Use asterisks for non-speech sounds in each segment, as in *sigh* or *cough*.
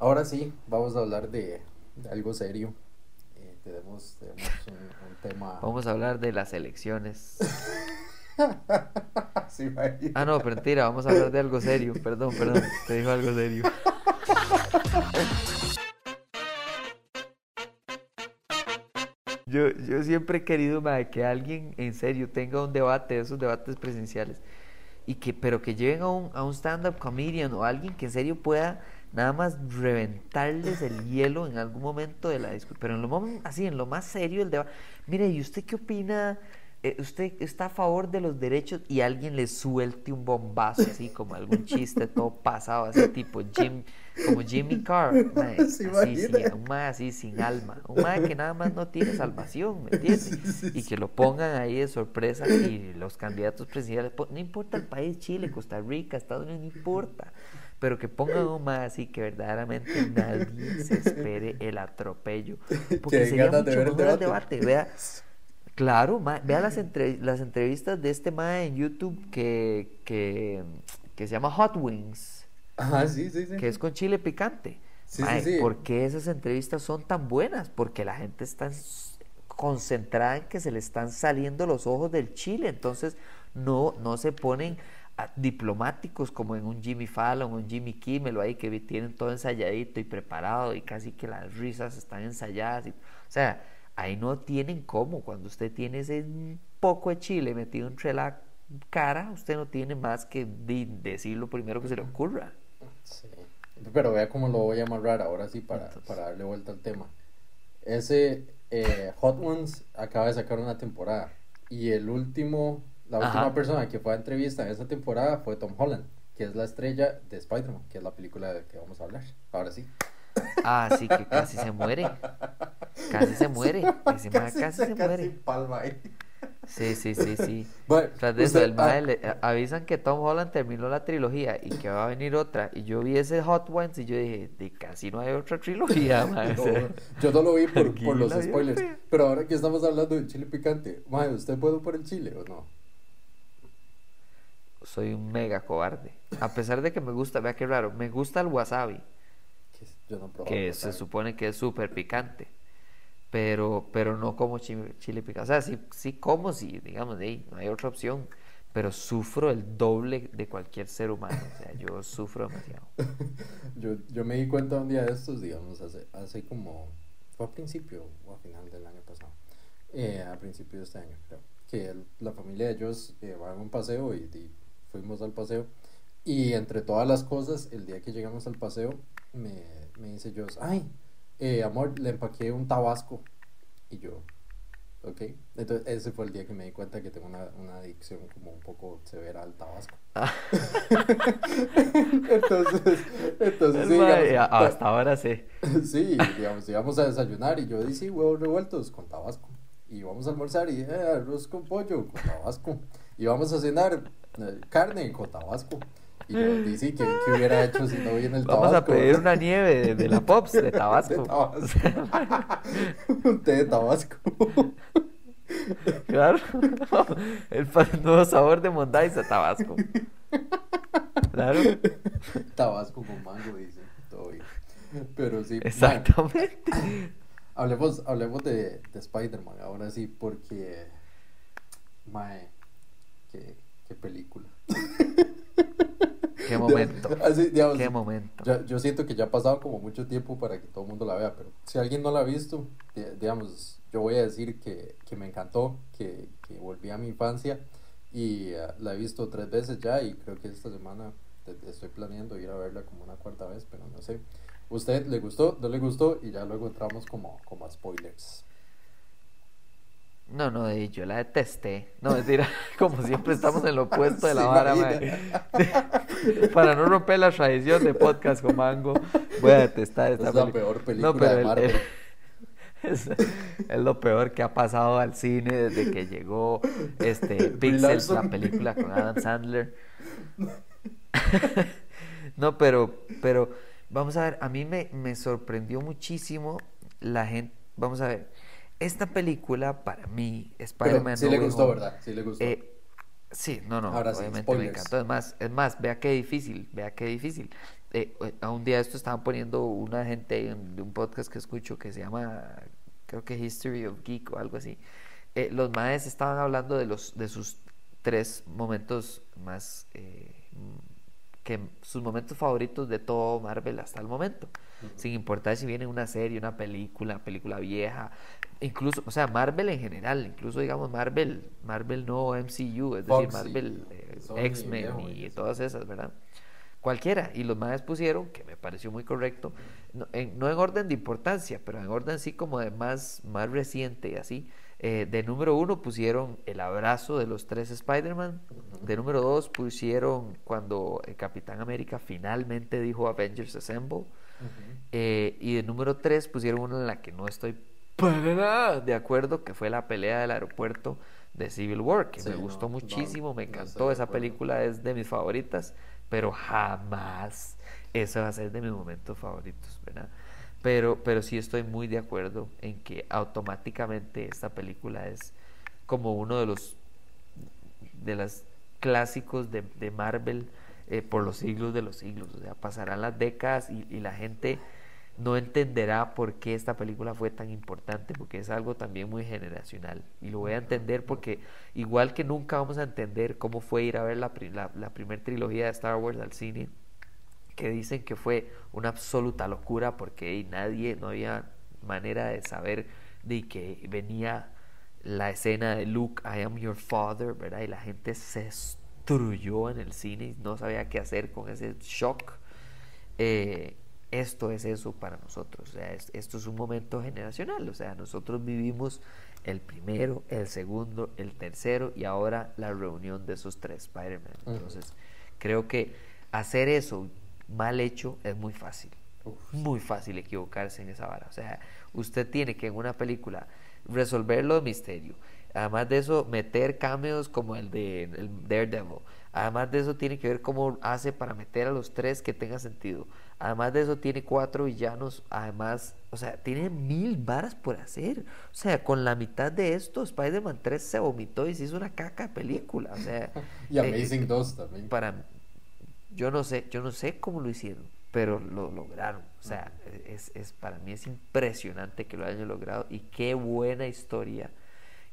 Ahora sí, vamos a hablar de, algo serio. Eh, tenemos, un, tema. Vamos a hablar de las elecciones. *laughs* ah, no, mentira, vamos a hablar de algo serio. Perdón, perdón, te dijo algo serio. Yo, yo siempre he querido que alguien en serio tenga un debate, esos debates presenciales, y que, pero que lleven a un, a un stand-up comedian o alguien que en serio pueda nada más reventarles el hielo en algún momento de la discusión, pero en lo así, en lo más serio el debate. Mire, ¿y usted qué opina? Eh, ¿Usted está a favor de los derechos y alguien le suelte un bombazo así como algún chiste todo pasado, así tipo Jim, como Jimmy Carr, *laughs* así, un más así sin alma, un más que nada más no tiene salvación, ¿me entiendes? y que lo pongan ahí de sorpresa y los candidatos presidenciales, no importa el país, Chile, Costa Rica, Estados Unidos, no importa pero que pongan un más así que verdaderamente nadie se espere el atropello. Porque sería mucho mejor el debate. Vea, *laughs* claro, vea las, las entrevistas de este ma en YouTube que, que, que se llama Hot Wings. Ajá, sí, sí, sí. Que es con chile picante. Sí, sí, sí. ¿Por qué esas entrevistas son tan buenas? Porque la gente está concentrada en que se le están saliendo los ojos del chile. Entonces, no, no se ponen diplomáticos como en un Jimmy Fallon o un Jimmy Kimmel ahí que tienen todo ensayadito y preparado y casi que las risas están ensayadas. Y, o sea, ahí no tienen cómo. Cuando usted tiene ese poco de chile metido entre la cara, usted no tiene más que decir lo primero que se le ocurra. Sí. Pero vea cómo lo voy a amarrar ahora sí para, para darle vuelta al tema. Ese eh, Hot Ones acaba de sacar una temporada y el último la última persona que fue a entrevista en esa temporada fue Tom Holland, que es la estrella de Spider-Man, que es la película de que vamos a hablar. Ahora sí. Ah, sí, que casi se muere. Casi se muere. *laughs* Casi, casi, se muere. Palma ahí. Sí, sí, sí, sí. *laughs* Bueno, Tras de eso, el ah, eh, avisan que Tom Holland terminó la trilogía y que va a venir otra. Y yo vi ese Hot Ones y yo dije, de casi no hay otra trilogía, *laughs* yo no lo vi por, por los spoilers. Pero ahora que estamos hablando de chile picante, madre, ¿usted puede por el chile o no? Soy un mega cobarde. A pesar de que me gusta, vea qué raro, me gusta el wasabi. que se supone que es súper picante. Pero, pero no como chile, picante. O sea, sí, sí como, sí, digamos, ahí, no hay otra opción. Pero sufro el doble de cualquier ser humano. O sea, yo sufro demasiado. *laughs* yo, yo me di cuenta un día de estos, digamos, hace, hace como. Fue a principio o a final del año pasado. Eh, a principio de este año, creo. Que la familia de ellos eh, va a un paseo y, y fuimos al paseo. Y entre todas las cosas, el día que llegamos al paseo, me, me dice yo, ay, eh, amor, le empaqué un tabasco. Y yo, ok. Entonces, ese fue el día que me di cuenta que tengo una, una adicción como un poco severa al tabasco. *laughs* Ah. entonces, entonces sí, hasta ahora sí. *laughs* sí, digamos, íbamos a desayunar y yo dije, huevos revueltos con tabasco. Y vamos a almorzar y eh, arroz con pollo con tabasco. Y vamos a cenar carne con tabasco. Y yo dije, ¿qué, ¿qué, hubiera hecho si no viene el tabasco? Vamos a pedir una nieve de, la Pops de *laughs* tabasco. Un té de tabasco. Claro. El nuevo sabor de Mondays de tabasco. Claro. Tabasco con mango, dice. Todo bien. Pero sí. Exactamente. hablemos, hablemos de, de Spider-Man ahora sí, porque. Mae qué, película. *laughs* Qué momento. qué momento. Yo, siento que ya ha pasado como mucho tiempo para que todo el mundo la vea, pero si alguien no la ha visto, digamos, yo voy a decir que, que me encantó, que, que, volví a mi infancia y uh, la he visto tres veces ya y creo que esta semana estoy planeando ir a verla como una cuarta vez, pero no sé. ¿Usted le gustó? ¿No le gustó? Y ya luego entramos como, como a spoilers. No, no, yo la detesté. No, decir, *laughs* como siempre estamos en lo opuesto de la vara, *laughs* Para no romper la tradición de podcast con Mango, voy a detestar esta *laughs* es la peor película de Marvel. es, lo peor que ha pasado al cine desde que llegó este Pixels, la película con Adam Sandler. no, pero, pero vamos a ver, a mí me, me sorprendió muchísimo la gente, vamos a ver, esta película para mí, Spider-Man. Sí le gustó, ¿verdad? Sí le gustó. Eh, sí, no, no, obviamente me encantó. Es más, es más, vea qué difícil, vea qué difícil. eh, a un día esto estaban poniendo una gente de un podcast que escucho que se llama, creo que History of Geek o algo así. Eh, los maes estaban hablando de, los, de sus tres momentos más, eh, que sus momentos favoritos de todo Marvel hasta el momento, sin importar si viene una serie, una película, película vieja, incluso, o sea, Marvel en general, incluso digamos Marvel, Marvel no MCU, es decir, Marvel, X-Men y todas esas, ¿verdad? cualquiera. Y los más pusieron, que me pareció muy correcto, no en, orden de importancia, pero en orden sí como de más, más reciente y así. Eh, de número uno pusieron el abrazo de los tres Spider-Man. De número dos pusieron cuando el Capitán América finalmente dijo Avengers Assemble. Eh, y de número tres pusieron una en la que no estoy de acuerdo, que fue la pelea del aeropuerto de Civil War, que me gustó muchísimo, me encantó. Esa película es de mis favoritas pero jamás eso va a ser de mis momentos favoritos, ¿verdad? Pero, pero sí estoy muy de acuerdo en que automáticamente esta película es como uno de los de clásicos de, de Marvel eh, por los siglos de los siglos. O sea, pasarán las décadas y, y la gente no entenderá por qué esta película fue tan importante, porque es algo también muy generacional. Y lo voy a entender porque igual que nunca vamos a entender cómo fue ir a ver la, la, primera trilogía de Star Wars al cine, que dicen que fue una absoluta locura porque nadie, no había manera de saber de que venía la escena de Luke, I am your father, ¿verdad? Y la gente se destruyó en el cine no sabía qué hacer con ese shock. Eh, esto es eso para nosotros. O sea, esto es un momento generacional. O sea, nosotros vivimos el primero, el segundo, el tercero y ahora la reunión de esos tres Spider-Man. Entonces, creo que hacer eso mal hecho es muy fácil. Muy fácil equivocarse en esa vara. O sea, usted tiene que en una película resolverlo de misterio. Además de eso, meter cameos como el de el Daredevil. Además de eso, tiene que ver cómo hace para meter a los tres que tenga sentido. Además de eso, tiene cuatro villanos. Además, o sea, tiene mil varas por hacer. O sea, con la mitad de esto, Spider-Man 3 se vomitó y se hizo una caca de película. O sea, *laughs* y Amazing 2 también. Para, yo no sé, yo no sé cómo lo hicieron, pero lo lograron. O sea, es, es, para mí es impresionante que lo hayan logrado y qué buena historia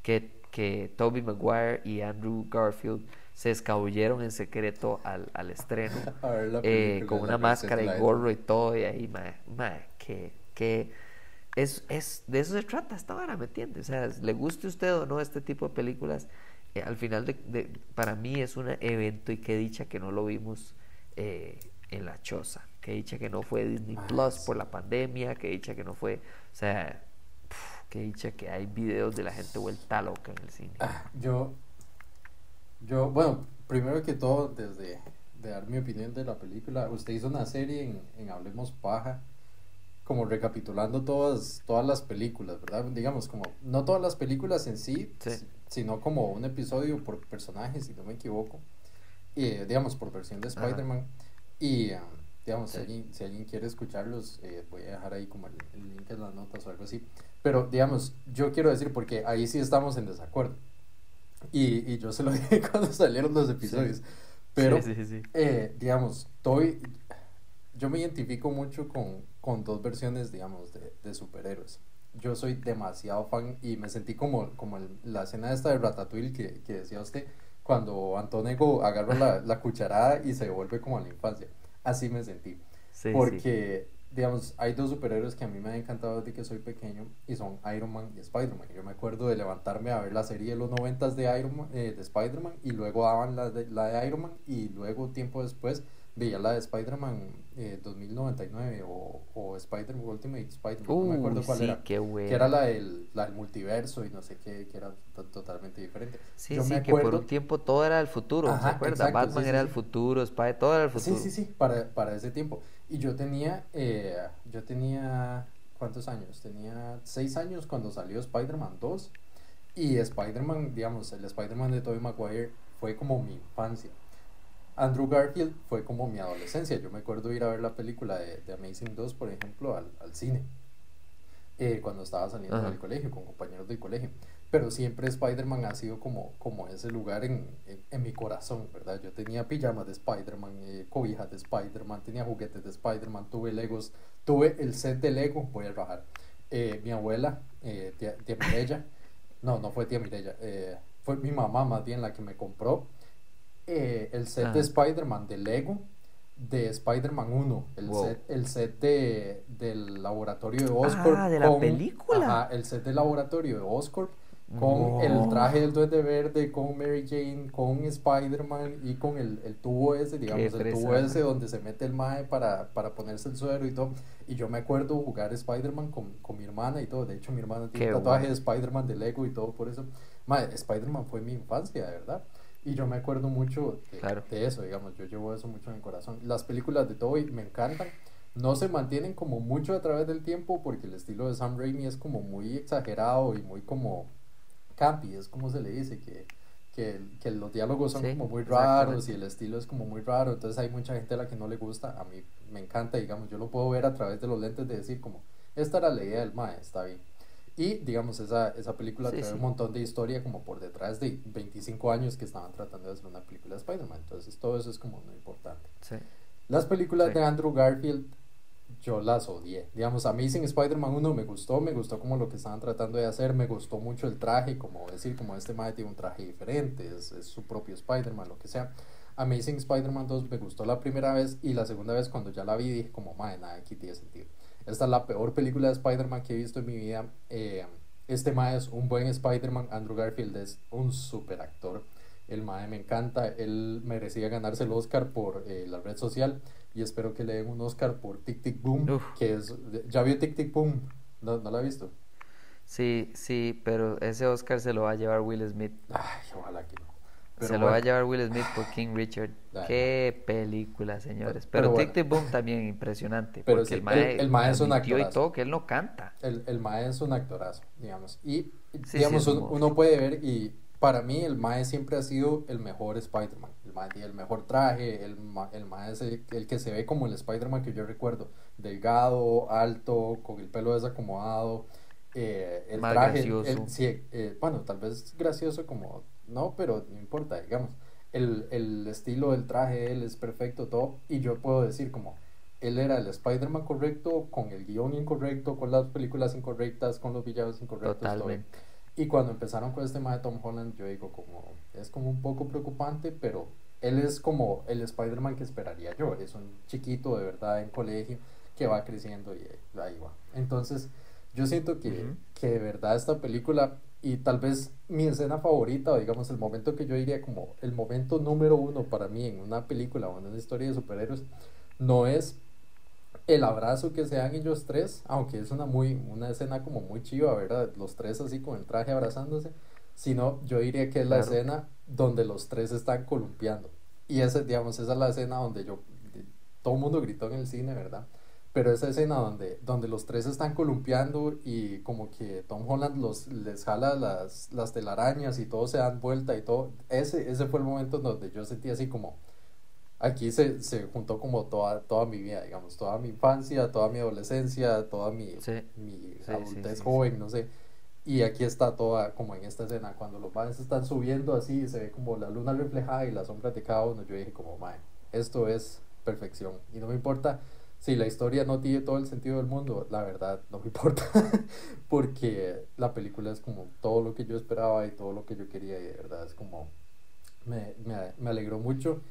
que, que Toby Maguire y Andrew Garfield se escabulleron en secreto al, al estreno *laughs* eh, con una máscara y gorro y todo y ahí, que, que es, es, de eso se trata esta vara, ¿me entiendes? O sea, le guste a usted o no este tipo de películas, eh, al final de, para mí es un evento y qué dicha que no lo vimos eh, en la choza, qué dicha que no fue Disney ah, Plus por la pandemia, qué dicha que no fue, o sea, qué dicha que hay videos de la gente vuelta loca en el cine. Ah, yo yo, bueno, primero que todo, desde de dar mi opinión de la película, usted hizo una serie en, en Hablemos Paja, como recapitulando todas, todas las películas, ¿verdad? Digamos, como, no todas las películas en sí, sino como un episodio por personaje, si no me equivoco, y, digamos, por versión de Spider-Man. Y, um, digamos, si, alguien, si alguien quiere escucharlos, eh, voy a dejar ahí como el, el link en las notas o algo así. Pero, digamos, yo quiero decir, porque ahí sí estamos en desacuerdo. Y, y yo se lo *laughs* dije cuando salieron los episodios. Pero, eh, digamos, estoy, yo me identifico mucho con, con dos versiones, digamos, de, de, superhéroes. Yo soy demasiado fan y me sentí como, como la escena esta de Ratatouille que, que decía usted, cuando Antonego agarra la, la, cucharada y se vuelve como a la infancia. Así me sentí. porque digamos, hay dos superhéroes que a mí me han encantado desde que soy pequeño y son Iron Man y Spider-Man. Yo me acuerdo de levantarme a ver la serie de los noventas de Iron Man, eh, de Spider-Man y luego daban la de, la de Iron Man y luego tiempo después veía la de Spider-Man eh, 2099 o, o Spider-Man Ultimate Spider-Man, no me acuerdo cuál era. que era la del, la del multiverso y no sé qué, que era totalmente diferente. Sí, Yo sí, me acuerdo... que por un tiempo todo era el futuro, ¿se acuerda? Batman era el futuro, Spider, todo era el futuro. Sí, sí, sí, para, para ese tiempo. Y yo tenía, eh, yo tenía, ¿cuántos años? Tenía seis años cuando salió Spider-Man 2. Y Spider-Man, digamos, el Spider-Man de Tobey Maguire fue como mi infancia. Andrew Garfield fue como mi adolescencia. Yo me acuerdo ir a ver la película de, de Amazing 2, por ejemplo, al, al cine. Eh, cuando estaba saliendo del colegio, con compañeros del colegio. pero siempre Spider-Man ha sido como, como ese lugar en, en, mi corazón, ¿verdad? Yo tenía pijamas de Spider-Man, eh, cobijas de Spider-Man, tenía juguetes de Spider-Man, tuve Legos, tuve el set de Lego, voy a bajar. Eh, mi abuela, eh, tía, tía Mirella, no, no fue tía Mirella, eh, fue mi mamá más bien la que me compró el set de Spider-Man de Lego de Spider-Man 1, el set, el set de, del laboratorio de Oscorp. Ah, de la película. Ajá, el set del laboratorio de Oscorp con el traje del duende verde, con Mary Jane, con Spider-Man y con el, el, tubo ese, digamos, el tubo ese donde se mete el mae para, para ponerse el suero y todo. Y yo me acuerdo jugar Spider-Man con, con, mi hermana y todo. De hecho, mi hermana tiene un tatuaje de Spider-Man de Lego y todo por eso. Mae, Spider-Man fue mi infancia, de verdad. Y yo me acuerdo mucho de, de, eso, digamos, yo llevo eso mucho en el corazón. Las películas de Toby me encantan. No se mantienen como mucho a través del tiempo porque el estilo de Sam Raimi es como muy exagerado y muy como campy, es como se le dice, que, que, que los diálogos son como muy raros y el estilo es como muy raro, entonces hay mucha gente a la que no le gusta, a mí me encanta, digamos, yo lo puedo ver a través de los lentes de decir como, esta era la idea del mae, está bien. Y, digamos, esa, esa película trae un montón de historia como por detrás de 25 años que estaban tratando de hacer una película de Spider-Man. Entonces, todo eso es como muy importante. Las películas de Andrew Garfield yo las odié. Digamos, Amazing Spider-Man 1 me gustó, me gustó como lo que estaban tratando de hacer, me gustó mucho el traje, como decir, como este mae tiene un traje diferente, es, su propio Spider-Man, lo que sea. Amazing Spider-Man 2 me gustó la primera vez y la segunda vez cuando ya la vi dije como, mae, nada, aquí tiene sentido. Esta es la peor película de Spider-Man que he visto en mi vida. Eh, este mae es un buen Spider-Man, Andrew Garfield es un super actor. El mae me encanta, él merecía ganarse el Oscar por eh, la red social y espero que le den un Oscar por Tic Tic Boom, que es, ¿ya vio Tic Tic Boom? ¿No, ¿No lo ha visto? Sí, sí, pero ese Oscar se lo va a llevar Will Smith. Ay, ojalá que no. Se lo va a llevar Will Smith por King Richard. *sighs* Qué película, señores. Pero, Tic Tic Boom también impresionante. Pero porque el, mae, el, mae es un actorazo. y todo, que él no canta. El, el mae es un actorazo, digamos. Y, digamos, uno puede ver y para mí el Mae siempre ha sido el mejor Spider-Man. El Mae tiene el mejor traje, el, el Mae es el, que se ve como el Spider-Man que yo recuerdo. Delgado, alto, con el pelo desacomodado. Eh, el traje, gracioso. sí, eh, bueno, tal vez gracioso como, no, pero no importa, digamos. El, el estilo del traje él es perfecto, todo. Y yo puedo decir como, él era el Spider-Man correcto, con el guion incorrecto, con las películas incorrectas, con los villanos incorrectos. Totalmente. Y cuando empezaron con este tema de Tom Holland, yo digo como, es como un poco preocupante, pero él es como el Spider-Man que esperaría yo. Es un chiquito de verdad en colegio que va creciendo y ahí va. Entonces, yo siento que, que de verdad esta película, y tal vez mi escena favorita, o digamos el momento que yo diría como el momento número uno para mí en una película o en una historia de superhéroes, no es el abrazo que se dan ellos tres, aunque es una muy una escena como muy chiva, ¿verdad? Los tres así con el traje abrazándose, sino yo diría que es la escena donde los tres están columpiando. Y esa, digamos, esa es la escena donde yo todo el mundo gritó en el cine, ¿verdad? Pero esa escena donde, donde los tres están columpiando y como que Tom Holland los, les jala las, las telarañas y todos se dan vuelta y todo, ese, ese fue el momento donde yo sentí así como, aquí se, se juntó como toda, toda mi vida, digamos, toda mi infancia, toda mi adolescencia, toda mi, mi adultez joven, no sé. Y aquí está toda como en esta escena, cuando los padres están subiendo así, se ve como la luna reflejada y la sombra de cada uno. Yo dije como, mae, esto es perfección. Y no me importa si la historia no tiene todo el sentido del mundo, la verdad no me *laughs* importa. Porque la película es como todo lo que yo esperaba y todo lo que yo quería y de verdad es como, me, me, me alegró mucho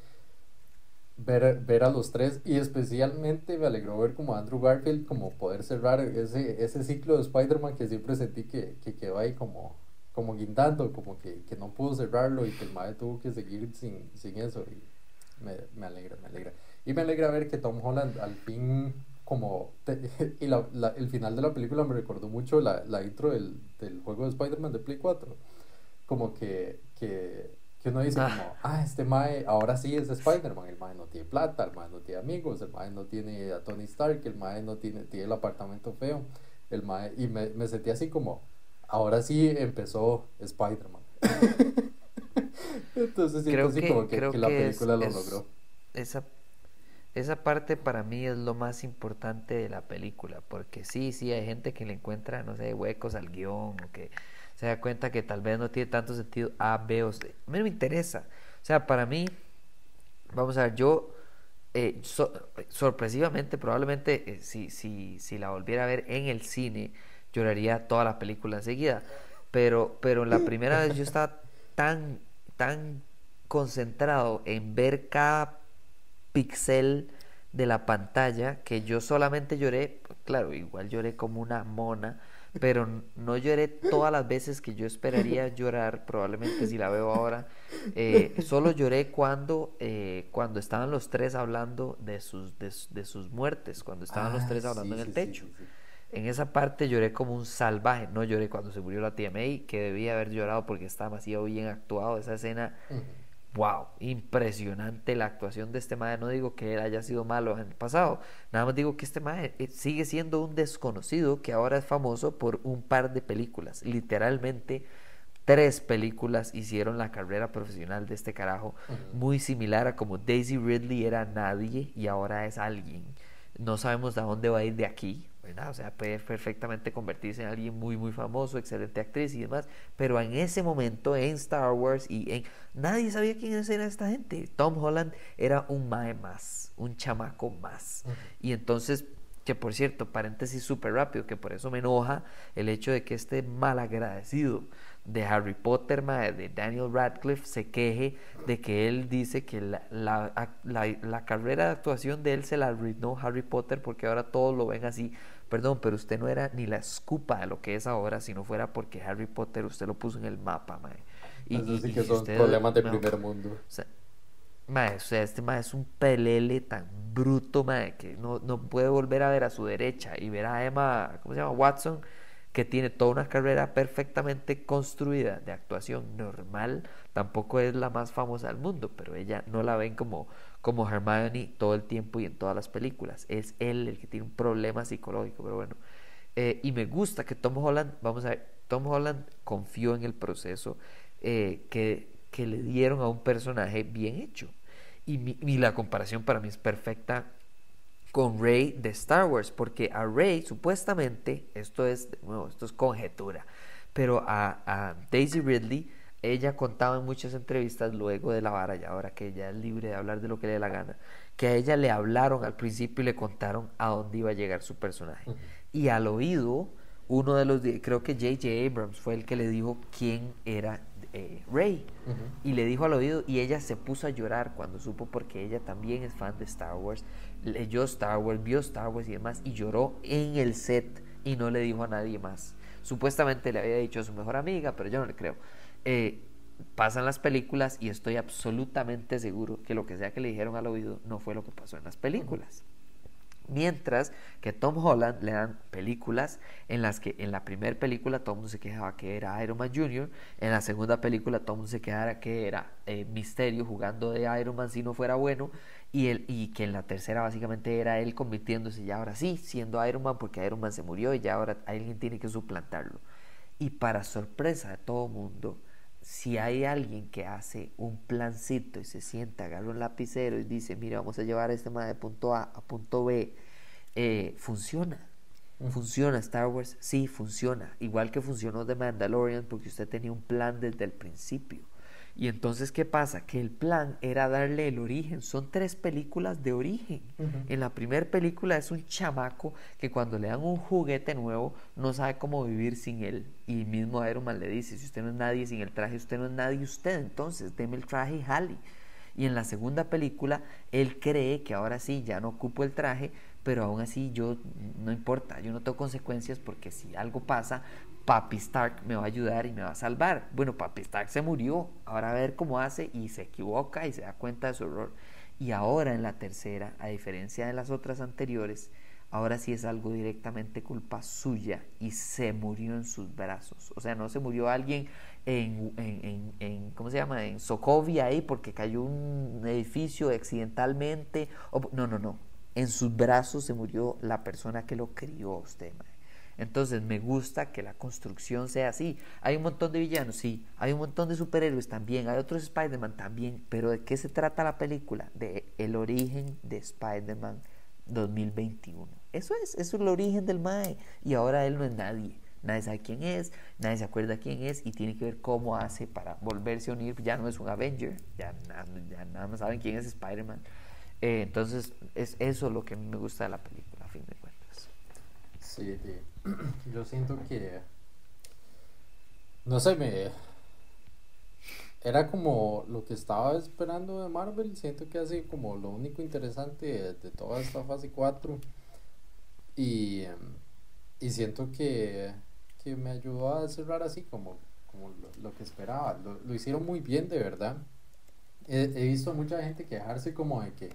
ver, ver a los tres y especialmente me alegró ver como Andrew Garfield como poder cerrar ese, ese ciclo de Spider-Man que siempre sentí que, que quedó ahí como, como guindando, como que, que no pudo cerrarlo y que el madre tuvo que seguir sin, sin eso y me, me, alegra, me alegra. Y me alegra ver que Tom Holland al fin como *laughs* y la, la, el final de la película me recordó mucho la, la intro del, del juego de Spider-Man de Play 4 como que, que que uno dice como, ah. ah, este Mae ahora sí es Spider-Man, el Mae no tiene plata, el Mae no tiene amigos, el Mae no tiene a Tony Stark, el Mae no tiene, tiene el apartamento feo, el Mae, y me, me sentí así como, ahora sí empezó Spider-Man. *laughs* Entonces siento así como que, que, la película lo logró. Esa, esa parte para mí es lo más importante de la película, porque sí, sí, hay gente que le encuentra, no sé, huecos al guion, o que se da cuenta que tal vez no tiene tanto sentido A, B o C. A mí no me interesa. O sea, para mí, vamos a ver, yo eh, sorpresivamente, probablemente, eh, si, si, si la volviera a ver en el cine, lloraría toda la película enseguida. Pero, pero la primera vez yo estaba tan, tan concentrado en ver cada pixel de la pantalla que yo solamente lloré, claro, igual lloré como una mona, pero no lloré todas las veces que yo esperaría *laughs* llorar, probablemente si la veo ahora. Eh, solo lloré cuando, eh, cuando estaban los tres hablando de sus, de, sus muertes, cuando estaban los ah, tres hablando en el techo. en esa parte lloré como un salvaje, no lloré cuando se murió la tía May, que debía haber llorado porque estaba demasiado bien actuado esa escena wow, impresionante la actuación de este mae. No digo que él haya sido malo en el pasado, nada más digo que este mae eh, sigue siendo un desconocido que ahora es famoso por un par de películas. Literalmente, tres películas hicieron la carrera profesional de este carajo, muy similar a como Daisy Ridley era nadie y ahora es alguien. No sabemos a dónde va a ir de aquí, o sea, puede perfectamente convertirse en alguien muy, muy famoso, excelente actriz y demás, pero en ese momento en Star Wars y en... Nadie sabía quién era esta gente. Tom Holland era un mae más, un chamaco más. Y entonces, que por cierto, paréntesis súper rápido, que por eso me enoja el hecho de que este malagradecido de Harry Potter, de Daniel Radcliffe, se queje de que él dice que la, la, la, carrera de actuación de él se la arruinó Harry Potter porque ahora todos lo ven así Perdón, pero usted no era ni la escupa de lo que es ahora si no fuera porque Harry Potter usted lo puso en el mapa, mae. Y, Eso sí que son problemas de primer mundo. O sea, mae, o sea, este mae es un pelele tan bruto, mae, que no, no puede volver a ver a su derecha y ver a Emma, ¿cómo se llama? Watson, que tiene toda una carrera perfectamente construida de actuación normal, tampoco es la más famosa del mundo, pero ella no la ven como como Hermione todo el tiempo y en todas las películas. Es él el que tiene un problema psicológico, pero bueno. Eh, y me gusta que Tom Holland, vamos a ver, Tom Holland confió en el proceso eh, que, que, le dieron a un personaje bien hecho. Y, y la comparación para mí es perfecta con Rey de Star Wars, porque a Rey supuestamente, esto es, bueno, esto es conjetura, pero a, a Daisy Ridley ella contaba en muchas entrevistas luego de la vara, y ahora que ella es libre de hablar de lo que le dé la gana, que a ella le hablaron al principio y le contaron a dónde iba a llegar su personaje. Y al oído, uno de los, creo que J.J. Abrams fue el que le dijo quién era eh, Rey. Y le dijo al oído, y ella se puso a llorar cuando supo, porque ella también es fan de Star Wars, leyó Star Wars, vio Star Wars y demás, y lloró en el set y no le dijo a nadie más. Supuestamente le había dicho a su mejor amiga, pero yo no le creo. Eh, pasan las películas y estoy absolutamente seguro que lo que sea que le dijeron al oído no fue lo que pasó en las películas. Mientras que Tom Holland le dan películas en las que en la primera película todo el mundo se quejaba que era Iron Man Jr., en la segunda película todo el mundo se quejaba que era eh, Misterio jugando de Iron Man si no fuera bueno, y, el, y que en la tercera básicamente era él convirtiéndose ya ahora sí siendo Iron Man porque Iron Man se murió y ya ahora alguien tiene que suplantarlo. Y para sorpresa de todo mundo, si hay alguien que hace un plancito y se sienta, agarra un lapicero y dice, mira, vamos a llevar este tema de punto A a punto B, eh, funciona. ¿Funciona Star Wars? Sí, funciona. Igual que funcionó The Mandalorian porque usted tenía un plan desde el principio. Y entonces, ¿qué pasa? Que el plan era darle el origen. Son tres películas de origen. En la primera película es un chamaco que cuando le dan un juguete nuevo no sabe cómo vivir sin él. Y mismo Iron Man le dice, si usted no es nadie sin el traje, usted no es nadie usted. Entonces, deme el traje y jale. Y en la segunda película, él cree que ahora sí, ya no ocupo el traje, pero aún así yo no importa, yo no tengo consecuencias porque si algo pasa, Papi Stark me va a ayudar y me va a salvar. Bueno, Papi Stark se murió, ahora a ver cómo hace y se equivoca y se da cuenta de su error. Y ahora en la tercera, a diferencia de las otras anteriores, ahora sí es algo directamente culpa suya y se murió en sus brazos. O sea, no se murió alguien en, en, en, ¿cómo se llama? En Sokovia ahí porque cayó un edificio accidentalmente. no, no, no. En sus brazos se murió la persona que lo crió usted. Entonces me gusta que la construcción sea así. Hay un montón de villanos, sí. Hay un montón de superhéroes también. Hay otros Spider-Man también. Pero ¿de qué se trata la película? De el origen de Spider-Man 2021. Eso es, eso es el origen del Mae. Y ahora él no es nadie. Nadie sabe quién es, nadie se acuerda quién es y tiene que ver cómo hace para volverse a unir. Ya no es un Avenger, ya, ya nada más saben quién es Spider-Man. Eh, entonces, es eso lo que a mí me gusta de la película, a fin de cuentas. Sí, yo siento que. No sé, me. Era como lo que estaba esperando de Marvel. Siento que hace como lo único interesante de, toda esta fase 4. Y, y siento que, que, me ayudó a cerrar así como, como lo, que esperaba. Lo, lo, hicieron muy bien, de verdad. He, visto mucha gente quejarse como de que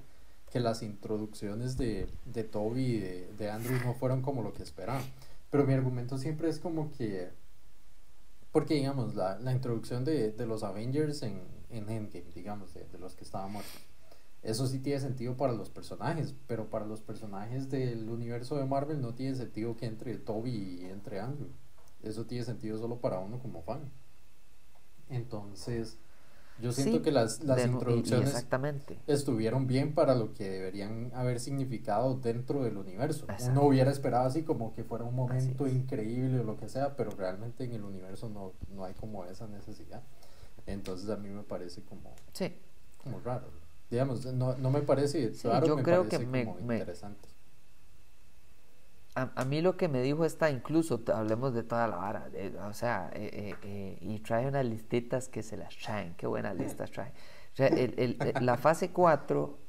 que las introducciones de, de Toby y de, de Andrew no fueron como lo que esperaban. Pero mi argumento siempre es como que, porque digamos, la, la introducción de, de, los Avengers en, en Endgame, digamos, de, de los que estaban muertos, eso sí tiene sentido para los personajes, pero para los personajes del universo de Marvel no tiene sentido que entre Toby y entre Andrew. Eso tiene sentido solo para uno como fan. Entonces, yo siento que las, las introducciones estuvieron bien para lo que deberían haber significado dentro del universo. Uno hubiera esperado así como que fuera un momento increíble o lo que sea, pero realmente en el universo no, no hay como esa necesidad. Entonces a mí me parece como, como raro. Digamos, no, no me parece raro, yo me creo parece que como interesante a, mí lo que me dijo está, incluso hablemos de toda la vara, o sea, eh, eh, eh, y trae unas listitas que se las traen, qué buenas listas trae. O la fase 4,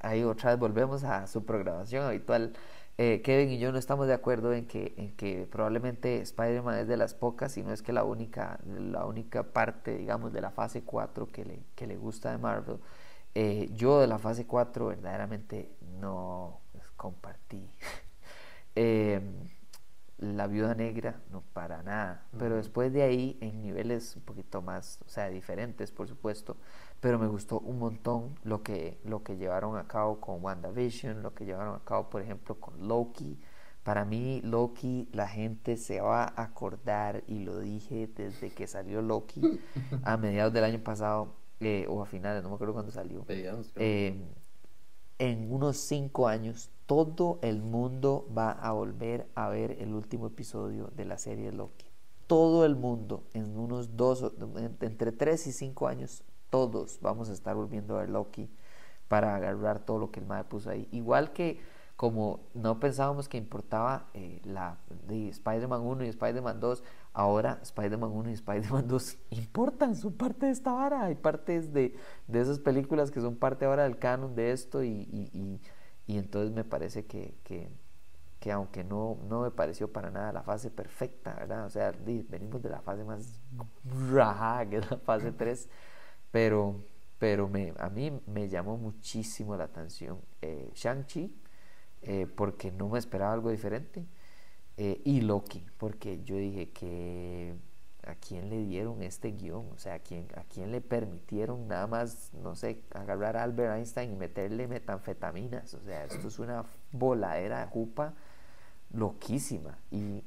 ahí otra vez volvemos a su programación habitual. Kevin y yo no estamos de acuerdo en que, en que probablemente Spider-Man es de las pocas, y no es que la única, la única parte, digamos, de la fase 4 que le, que le gusta de Marvel. yo de la fase 4 verdaderamente no pues, compartí eh, la viuda negra, no para nada. Pero después de ahí, en niveles un poquito más, o sea, diferentes, por supuesto. Pero me gustó un montón lo que, lo que llevaron a cabo con WandaVision, lo que llevaron a cabo, por ejemplo, con Loki. Para mí, Loki, la gente se va a acordar, y lo dije desde que salió Loki, *laughs* a mediados del año pasado, eh, o a finales, no me acuerdo cuándo salió. Eh, en unos cinco años todo el mundo va a volver a ver el último episodio de la serie Loki. Todo el mundo, en unos dos, entre tres y cinco años, todos vamos a estar volviendo a ver Loki para agarrar todo lo que el MAE puso ahí. Igual que como no pensábamos que importaba eh, la de Spider-Man 1 y Spider-Man 2, ahora Spider-Man 1 y Spider-Man 2 *laughs* importan, son parte de esta vara, hay partes de, de esas películas que son parte ahora del canon de esto y, y, entonces me parece que, que, que, aunque no, no me pareció para nada la fase perfecta, ¿verdad? O sea, venimos de la fase más rajada que es la fase 3, pero, pero me, a mí me llamó muchísimo la atención eh, Shang-Chi eh, porque no me esperaba algo diferente. Eh, y Loki, porque yo dije que a quién le dieron este guion, o sea, a quién, a quién le permitieron nada más, no sé, agarrar a Albert Einstein y meterle metanfetaminas, o sea, esto es una voladera de jupa loquísima y,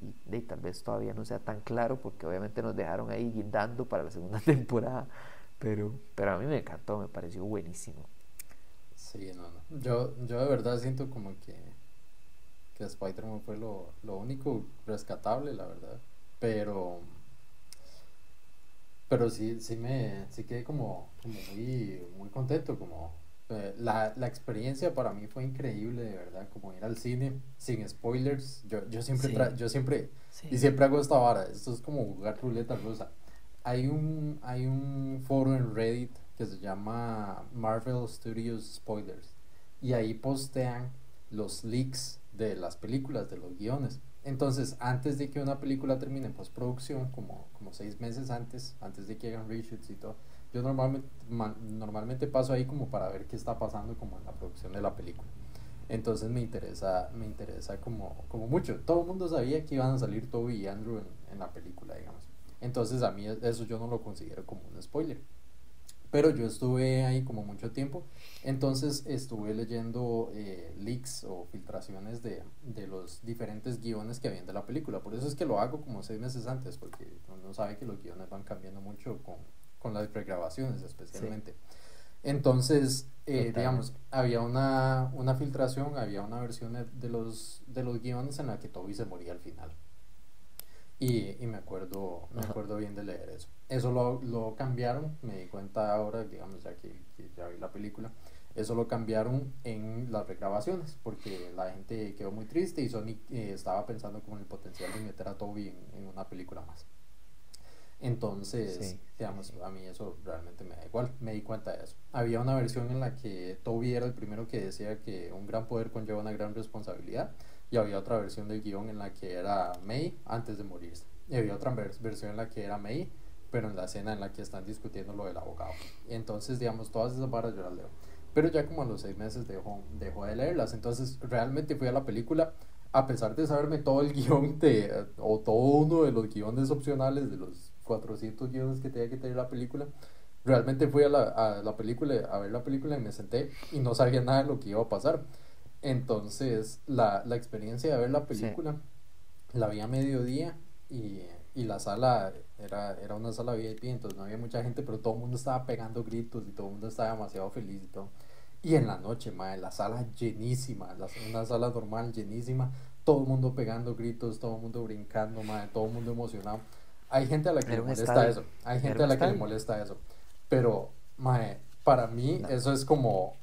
tal vez todavía no sea tan claro porque obviamente nos dejaron ahí guindando para la segunda *laughs* temporada, pero, pero a mí me encantó, me pareció buenísimo. Sí, no, no. Yo, yo de verdad siento como que, que Spider-Man fue lo, lo único rescatable, la verdad. Pero pero sí, sí me sí quedé como, como muy, muy contento, como eh, la, la, experiencia para mí fue increíble, de verdad, como ir al cine sin spoilers. Yo, yo siempre, yo siempre, y siempre hago esta vara, esto es como jugar ruleta rusa. Hay un, hay un foro en Reddit que se llama Marvel Studios Spoilers. Y ahí postean los leaks de las películas, de los guiones. Entonces, antes de que una película termine en postproducción, como, como seis meses antes, antes de que hagan reshoots y todo, yo normalmente, normalmente paso ahí como para ver qué está pasando como en la producción de la película. Entonces me interesa, me interesa como, como mucho. Todo el mundo sabía que iban a salir Toby y Andrew en, en la película, digamos. Entonces a mí eso yo no lo considero como un spoiler. Pero yo estuve ahí como mucho tiempo, entonces estuve leyendo eh, leaks o filtraciones de, de, los diferentes guiones que habían de la película. Por eso es que lo hago como seis meses antes, porque uno sabe que los guiones van cambiando mucho con, con las pregrabaciones especialmente. Entonces, eh, digamos, había una, una filtración, había una versión de los, de los guiones en la que Toby se moría al final. Y, y me acuerdo me acuerdo bien de leer eso. Eso lo, lo cambiaron, me di cuenta ahora, digamos, ya que, ya vi la película, eso lo cambiaron en las regrabaciones, porque la gente quedó muy triste y Sony eh, estaba pensando con el potencial de meter a Toby en, en una película más. Entonces, digamos, a mí eso realmente me da igual, me di cuenta de eso. Había una versión en la que Toby era el primero que decía que un gran poder conlleva una gran responsabilidad y había otra versión del guion en la que era May antes de morirse. Y había otra versión en la que era May, pero en la escena en la que están discutiendo lo del abogado. Entonces, digamos, todas esas barras yo las leo. Pero ya como a los seis meses dejó, dejó de leerlas. Entonces, realmente fui a la película, a pesar de saberme todo el *laughs* guion de, o todo uno de los guiones opcionales, de los 400 guiones que tenía que tener la película, realmente fui a la, a la película, a ver la película y me senté y no sabía nada de lo que iba a pasar. Entonces, la, la experiencia de ver la película, la vi a mediodía y, y, la sala era, era una sala VIP, entonces no había mucha gente, pero todo el mundo estaba pegando gritos y todo el mundo estaba demasiado feliz y todo. Y en la noche, madre, la sala llenísima, la, una sala normal llenísima, todo el mundo pegando gritos, todo el mundo brincando, madre, todo el mundo emocionado. Hay gente a la que le molesta eso, hay gente a la que le molesta eso, pero, madre, para mí eso es como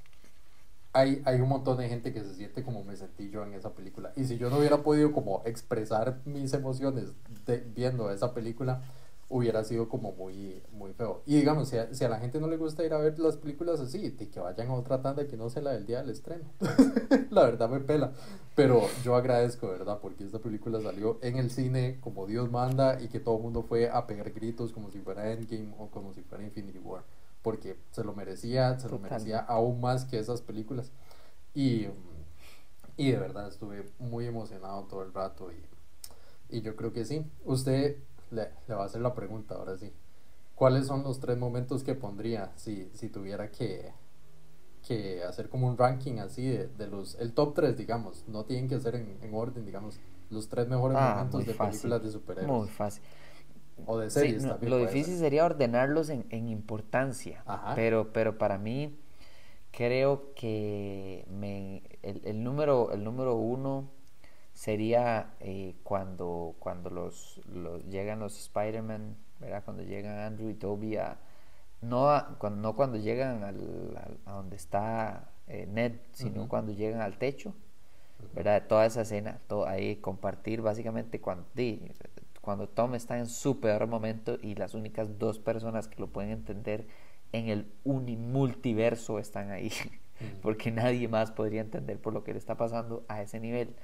hay, hay un montón de gente que se siente como me sentí yo en esa película. Y si yo no hubiera podido como expresar mis emociones viendo esa película, hubiera sido como muy, muy feo. Y digamos, si a, si a, la gente no le gusta ir a ver las películas así, de que vayan a otra tanda que no sea la del día del estreno. *laughs* la verdad me pela. Pero yo agradezco, ¿verdad? Porque esta película salió en el cine como Dios manda y que todo el mundo fue a pegar gritos como si fuera Endgame o como si fuera Infinity War porque se lo merecía, se lo merecía aún más que esas películas. Y, y de verdad estuve muy emocionado todo el rato y, y yo creo que sí. Usted le, le, va a hacer la pregunta ahora sí. ¿Cuáles son los tres momentos que pondría si, si tuviera que, que hacer como un ranking así de, de los, el top 3, digamos, no tienen que ser en, en orden, digamos, los tres mejores ah, momentos de películas de superhéroes. Muy fácil. O de series Lo difícil sería ordenarlos en, en importancia, pero, pero para mí creo que me, el, el, número, el número uno sería eh, cuando, cuando los, los, llegan los Spider-Man, ¿verdad? Cuando llegan Andrew y Toby a... No, cuando, no cuando llegan al, a donde está eh, Ned, sino cuando llegan al techo, ¿verdad? Toda esa escena, todo ahí compartir básicamente cuando cuando Tom está en su peor momento y las únicas dos personas que lo pueden entender en el unimultiverso están ahí, *laughs* porque nadie más podría entender por lo que le está pasando a ese nivel.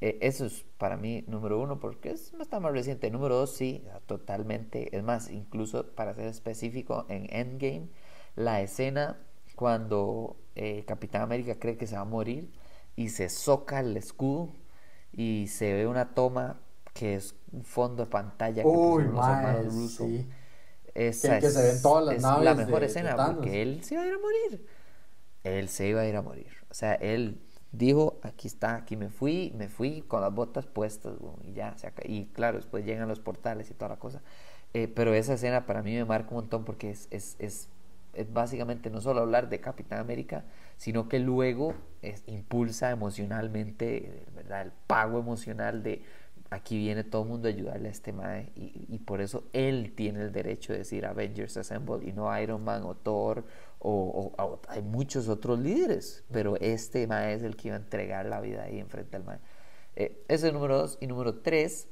Eh, eso es para mí número uno, porque es está más reciente. Número dos, sí, totalmente. Es más, incluso para ser específico, en Endgame, la escena cuando eh, Capitán América cree que se va a morir y se soca el escudo y se ve una toma que es un fondo de pantalla que Uy, Sí. Esa que, es, se ven todas las naves la mejor escena porque él se iba a ir a morir. Él se iba a ir a morir. O sea, él dijo, aquí está, aquí me fui, me fui con las botas puestas, y ya, se y claro, después llegan los portales y toda la cosa. Eh, pero esa escena para mí me marca un montón porque es, es, es, es básicamente no solo hablar de Capitán América, sino que luego impulsa emocionalmente, ¿verdad? El pago emocional de aquí viene todo el mundo a ayudarle a este mae y, y, por eso él tiene el derecho de decir Avengers Assemble y no Iron Man o Thor o, o, hay muchos otros líderes, pero este mae es el que iba a entregar la vida ahí enfrente al mae. Eh, ese es el número dos. Y número tres,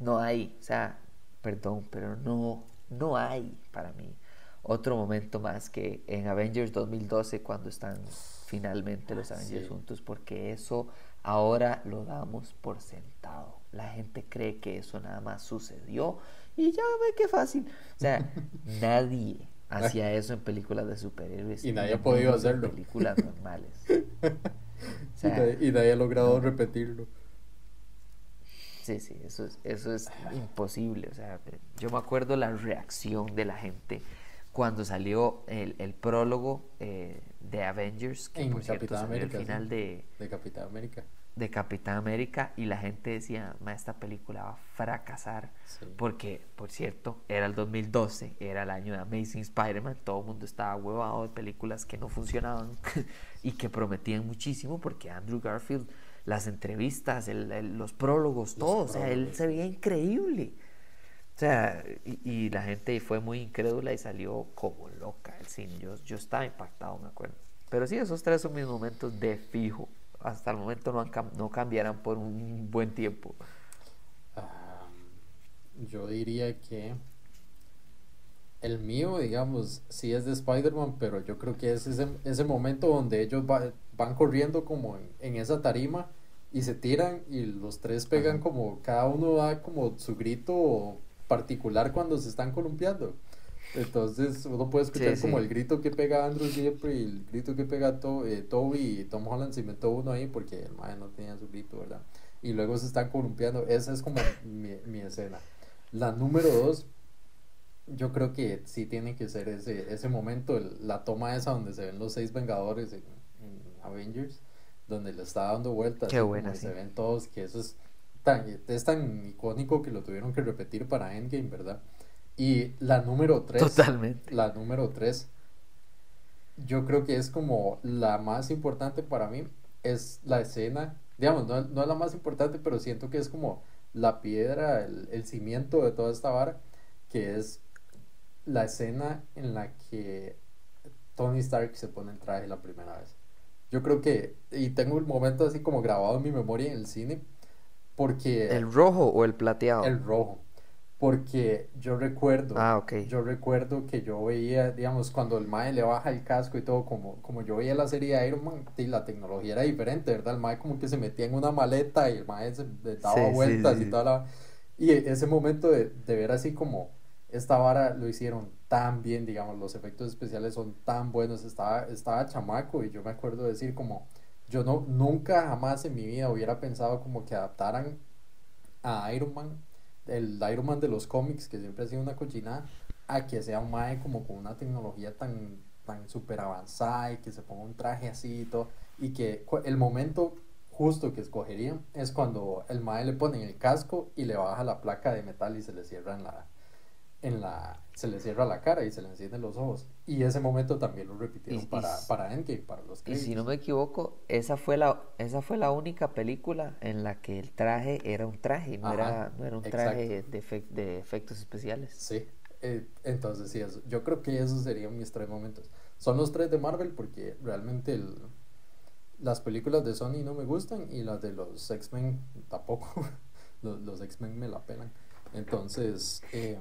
no hay, o sea, perdón, pero no, no hay para mí otro momento más que en Avengers 2012 cuando están finalmente los Avengers juntos, porque eso ahora lo damos por sentado la gente cree que eso nada más sucedió y ya ve qué fácil. O sea, *laughs* nadie hacía eso en películas de superhéroes. Y nadie ha podido hacerlo. En películas normales. *laughs* y, nadie, ha logrado repetirlo. Sí, sí, eso es, eso es imposible. O sea, yo me acuerdo la reacción de la gente cuando salió el, el prólogo eh, de Avengers, que En por cierto Capitán salió América, el final sí. de, De Capitán América. De Capitán América y la gente decía, "Ma, esta película va a fracasar. Sí. Porque, por cierto, era el 2012, era el año de Amazing Spider-Man, todo el mundo estaba huevado de películas que no funcionaban *laughs* y que prometían muchísimo porque Andrew Garfield, las entrevistas, el- el- los prólogos, Los todo, o sea, él prólogos, se veía increíble. O sea, y, y la gente fue muy incrédula y salió como loca el cine. Yo, yo estaba impactado, me acuerdo. Pero sí, esos tres son mis momentos de fijo. Hasta el momento no, han cam- no cambiarán por un buen tiempo. Ah, yo diría que el mío, digamos, sí es de Spider-Man, pero yo creo que es ese, ese momento donde ellos va- van corriendo como en, en esa tarima y se tiran y los tres pegan Ajá. como, cada uno da como su grito particular cuando se están columpiando. Entonces uno puede escuchar Sí, como sí. el grito que pega Andrew siempre y el grito que pega to, eh, Toby y Tom Holland se inventó uno ahí porque el mae no tenía su grito, ¿verdad? Y luego se están columpiando. Esa es como mi, mi escena. La número dos, yo creo que sí tiene que ser ese, ese momento, el- la toma esa donde se ven los seis Vengadores en, en Avengers, donde le está dando vueltas. Qué buena, sí. Se ven todos, que eso es tan, es tan icónico que lo tuvieron que repetir para Endgame, ¿verdad? Y la número tres. Totalmente. La número 3, yo creo que es como la más importante para mí, es la escena, digamos, no, no es la más importante, pero siento que es como la piedra, el, el cimiento de toda esta vara, que es la escena en la que Tony Stark se pone el traje la primera vez. Yo creo que, y tengo un momento así como grabado en mi memoria en el cine, porque ¿El rojo o el plateado? el rojo, porque yo recuerdo Ah, ok. yo recuerdo que yo veía, digamos, cuando el Mae le baja el casco y todo, como, como yo veía la serie de Iron Man, y la tecnología era diferente, ¿verdad? El Mae como que se metía en una maleta y el Mae se daba Sí, vueltas sí, y sí. toda la... Y ese momento de, de ver así como esta vara lo hicieron tan bien, digamos, los efectos especiales son tan buenos, estaba, estaba chamaco y yo me acuerdo de decir como, yo no, nunca jamás en mi vida hubiera pensado como que adaptaran a Iron Man, el Iron Man de los cómics, que siempre ha sido una cochinada, a que sea un mae como con una tecnología tan, tan súper avanzada y que se ponga un traje así y todo, y que el momento justo que escogerían es cuando el mae le pone el casco y le baja la placa de metal y se le cierra en la, en la, se le cierra la cara y se le encienden los ojos. Y ese momento también lo repitieron Y- y para, s- para Endgame, para los Y si no créditos. me equivoco, esa fue la, esa fue la única película en la que el traje era un traje, no Ajá, era, no era un traje de, efec- de efectos especiales. Sí, eh, entonces sí, eso, yo creo que esos serían mis tres momentos. Son los tres de Marvel porque realmente el- las películas de Sony no me gustan y las de los X-Men tampoco. *laughs* Los, los X-Men me la pelan. Entonces, em,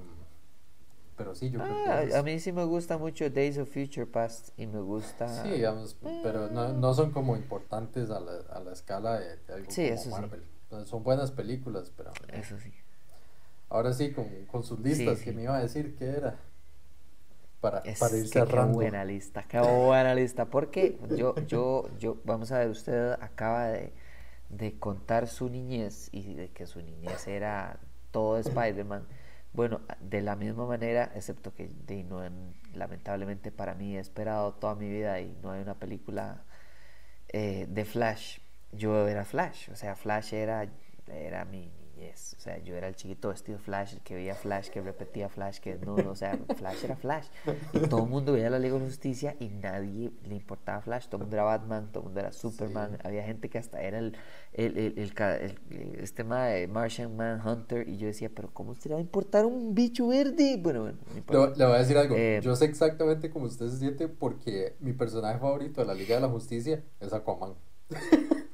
pero sí, yo creo que Ah, esos- a mí sí me gusta mucho Days of Future Past y me gusta... Sí, digamos, pero no, no son como importantes a la, a la escala de, de algo Sí, como eso sí. Marvel. Son buenas películas, pero Eso sí. ahora sí, con, con sus listas, Sí, que sí. me iba a decir que era para, Es para ir que qué cerrando. buena lista, qué buena lista. Porque yo, yo, yo, vamos a ver, usted acaba de, de contar su niñez y de que su niñez era todo Spider-Man. Bueno, de la misma manera, excepto que de, no, en- lamentablemente para mí he esperado toda mi vida y no hay una película eh, de Flash. Yo era Flash, o sea, Flash era, era mi niñez. O sea, yo era el chiquito vestido Flash, el que veía Flash, que repetía Flash, que no, o sea, Flash era Flash. Y todo el mundo veía la Liga de Justicia y nadie le importaba Flash. Todo el mundo era Batman, todo el mundo era Superman. Sí. Había gente que hasta era el, el, el, el este tema de Martian Manhunter. Y yo decía, pero ¿cómo se le va a importar un bicho verde? Bueno, bueno, no le voy a decir algo. Eh, yo sé exactamente cómo usted se siente porque mi personaje favorito de la Liga de la Justicia es Aquaman. *laughs*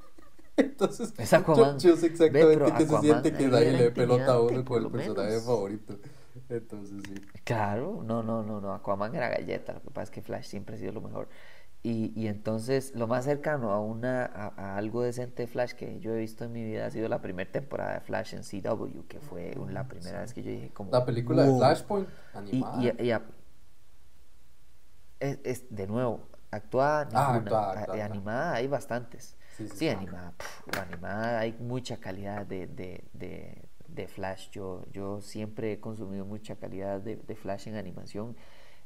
*laughs* Entonces, Es yo- Aquaman. Yo, sé Ve, exactamente qué se siente que ahí nadie era le dé pelota a uno con el personaje menos. favorito. Entonces, sí. Claro, no, no, no, no, Aquaman era galleta, lo que pasa es que Flash siempre ha sido lo mejor. Y, y entonces lo más cercano a una a, a algo decente de Flash que yo he visto en mi vida ha sido la primera temporada de Flash en CW, que fue un- la primera vez que yo dije como La película de "Wow". Flashpoint, Y, animada. y- y a- es, es, de nuevo, actuada Ah, ninguna, actuada, a- actuada, actuada. animada hay bastantes. Sí, sí, Sí, sí. animada, animada hay mucha calidad de, de, de, de Flash. Yo, yo siempre he consumido mucha calidad de, de Flash en animación.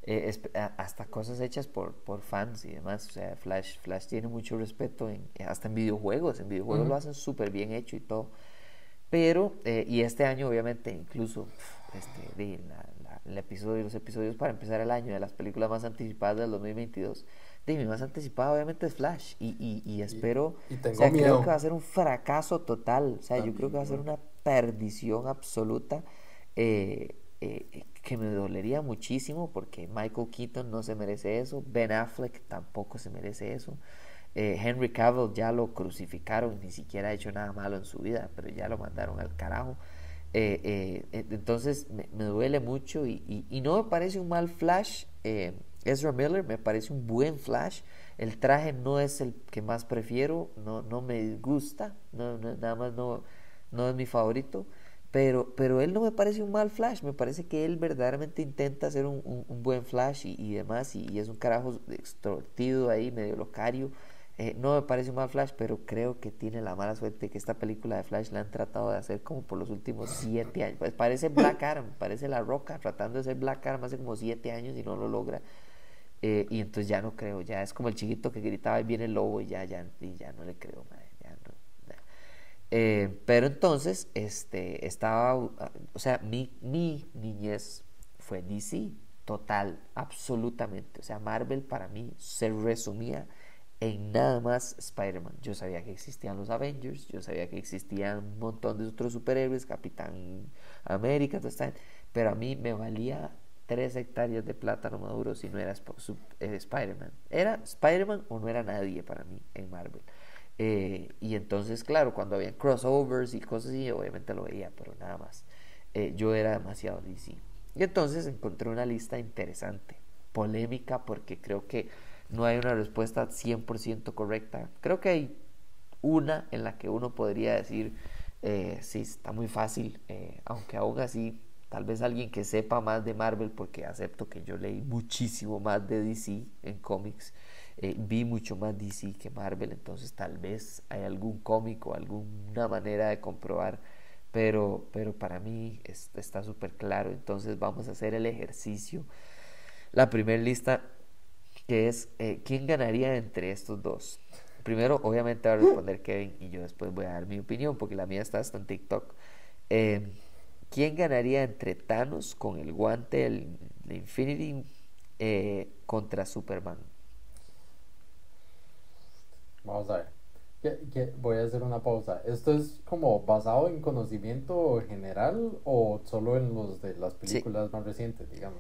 eh, hasta cosas hechas por, por fans y demás. O sea, Flash, Flash tiene mucho respeto en, hasta en videojuegos. En videojuegos lo hacen súper bien hecho y todo. Pero, eh, y este año obviamente incluso este, el episodio, los episodios para empezar el año de las películas más anticipadas del 2022 de mi más anticipada obviamente es Flash y, y, espero, o sea, creo que va a ser un fracaso total, o sea, yo creo que va a ser una perdición absoluta eh, eh, que me dolería muchísimo porque Michael Keaton no se merece eso, Ben Affleck tampoco se merece eso. Eh, Henry Cavill ya lo crucificaron, ni siquiera ha hecho nada malo en su vida, pero ya lo mandaron al carajo. entonces me, duele mucho y, y, no me parece un mal Flash. Ezra Miller me parece un buen Flash. El traje no es el que más prefiero, no, no me gusta, no, nada más no, no es mi favorito. Pero, pero él no me parece un mal Flash, me parece que él verdaderamente intenta hacer un, buen Flash y, demás, y, es un carajo extortido ahí, medio locario. Eh, no me parece un mal Flash, pero creo que tiene la mala suerte que esta película de Flash la han tratado de hacer como por los últimos siete años. Pues parece Black Adam, parece La Roca tratando de ser Black Adam hace como siete años y no lo logra. Eh, y entonces ya no creo, ya es como el chiquito que gritaba y viene el lobo y ya, ya, ya no le creo, ya no, eh, pero entonces, este, estaba, o sea, mi, mi niñez fue DC, total, absolutamente. O sea, Marvel para mí se resumía en nada más Spider-Man. Yo sabía que existían los Avengers, yo sabía que existían un montón de otros superhéroes, Capitán América, todo pero a mí me valía tres hectáreas de plátano maduro si no era eh, Spider-Man. ¿Era Spider-Man o no era nadie para mí en Marvel? Eh, y entonces, claro, cuando había crossovers y cosas así, obviamente lo veía, pero nada más. Eh, yo era demasiado DC. Y entonces encontré una lista interesante, polémica, porque creo que no hay una respuesta 100% correcta. Creo que hay una en la que uno podría decir, sí, está muy fácil, aunque aún así Tal vez alguien que sepa más de Marvel, porque acepto que yo leí muchísimo más de DC en cómics, eh, vi mucho más DC que Marvel, entonces tal vez hay algún cómic o alguna manera de comprobar, pero, pero para mí está súper claro, entonces vamos a hacer el ejercicio. La primera lista que es eh, quién ganaría entre estos dos. Primero, obviamente va a responder Kevin y yo después voy a dar mi opinión porque la mía está hasta en TikTok. Eh, ¿Quién ganaría entre Thanos con el guante de Infinity eh, contra Superman? Vamos a ver. voy a hacer una pausa. ¿Esto es como basado en conocimiento general o solo en los de las películas más recientes, digamos?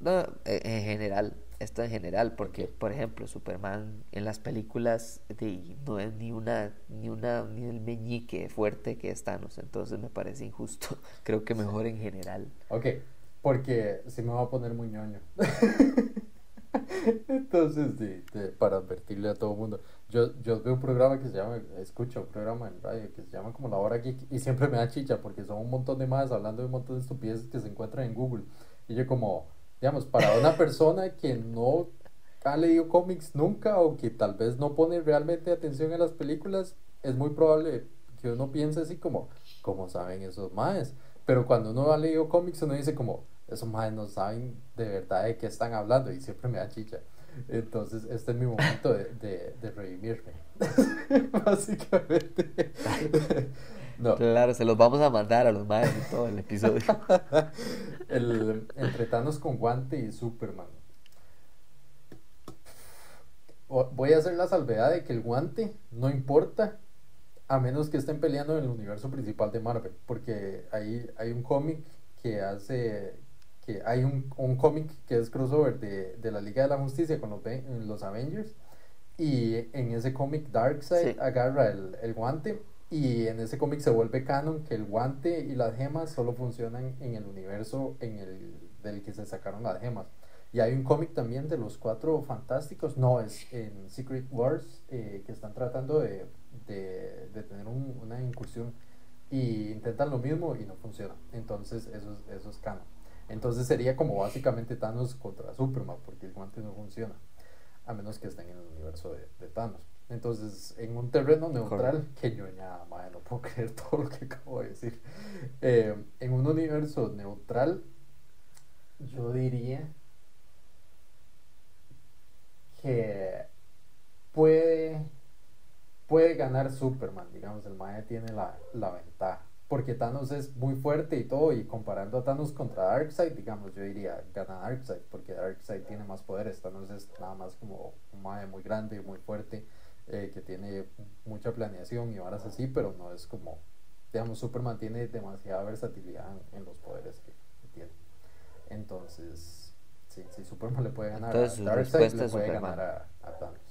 No, eh, en general esto en general, porque por ejemplo Superman en las películas de, no es ni una ni una ni el meñique fuerte que es Thanos, entonces me parece injusto. *laughs* Creo que mejor en general. Ok, porque si me va a poner muy ñoño. *laughs* entonces, sí, para advertirle a todo el mundo. Yo, yo veo un programa que se llama, escucho un programa en radio que se llama como La Hora Geek y siempre me da chicha porque son un montón de más hablando de un montón de estupideces que se encuentran en Google. Y yo como, digamos, para una persona que no ha leído cómics nunca o que tal vez no pone realmente atención a las películas, es muy probable que uno piense así como, ¿cómo saben esos maes? Pero cuando uno ha leído cómics, uno dice como, esos maes no saben de verdad de qué están hablando y siempre me da chicha. Entonces, este es mi momento de, de, de redimirme. *laughs* Básicamente. *laughs* Claro, se los vamos a mandar a los madres de todo el episodio. *laughs* el, entre Thanos con guante y Superman. Voy a hacer la salvedad de que el guante no importa a menos que estén peleando en el universo principal de Marvel. Porque ahí hay un cómic que hace. que hay un, un cómic que es crossover de, de, la Liga de la Justicia con los, los Avengers. Y en ese cómic Darkseid agarra el, el guante y en ese cómic se vuelve canon que el guante y las gemas solo funcionan en el universo en el del que se sacaron las gemas. Y hay un cómic también de los cuatro fantásticos, no, es en Secret Wars, eh, que están tratando de, de, de tener una incursión y intentan lo mismo y no funciona. Entonces eso es, eso es canon. Entonces sería como básicamente Thanos contra Superman, porque el guante no funciona, a menos que estén en el universo de, de Thanos. Entonces, en un terreno neutral, que yo ya, madre, no puedo *laughs* creer todo lo que acabo de decir. Eh, en un universo neutral, yo diría que puede, puede ganar Superman, digamos, el Mae tiene la, la ventaja. Porque Thanos es muy fuerte y todo, y comparando a Thanos contra Darkseid, digamos, yo diría gana Darkseid, porque Darkseid tiene más poderes, Thanos es nada más como un Mae muy grande y muy fuerte, eh, que tiene mucha planeación y varas así, pero no es como, digamos, Superman tiene demasiada versatilidad en, los poderes que, tiene. Entonces, sí, sí, Superman le puede ganar a Darkseid, le puede ganar a, a Thanos.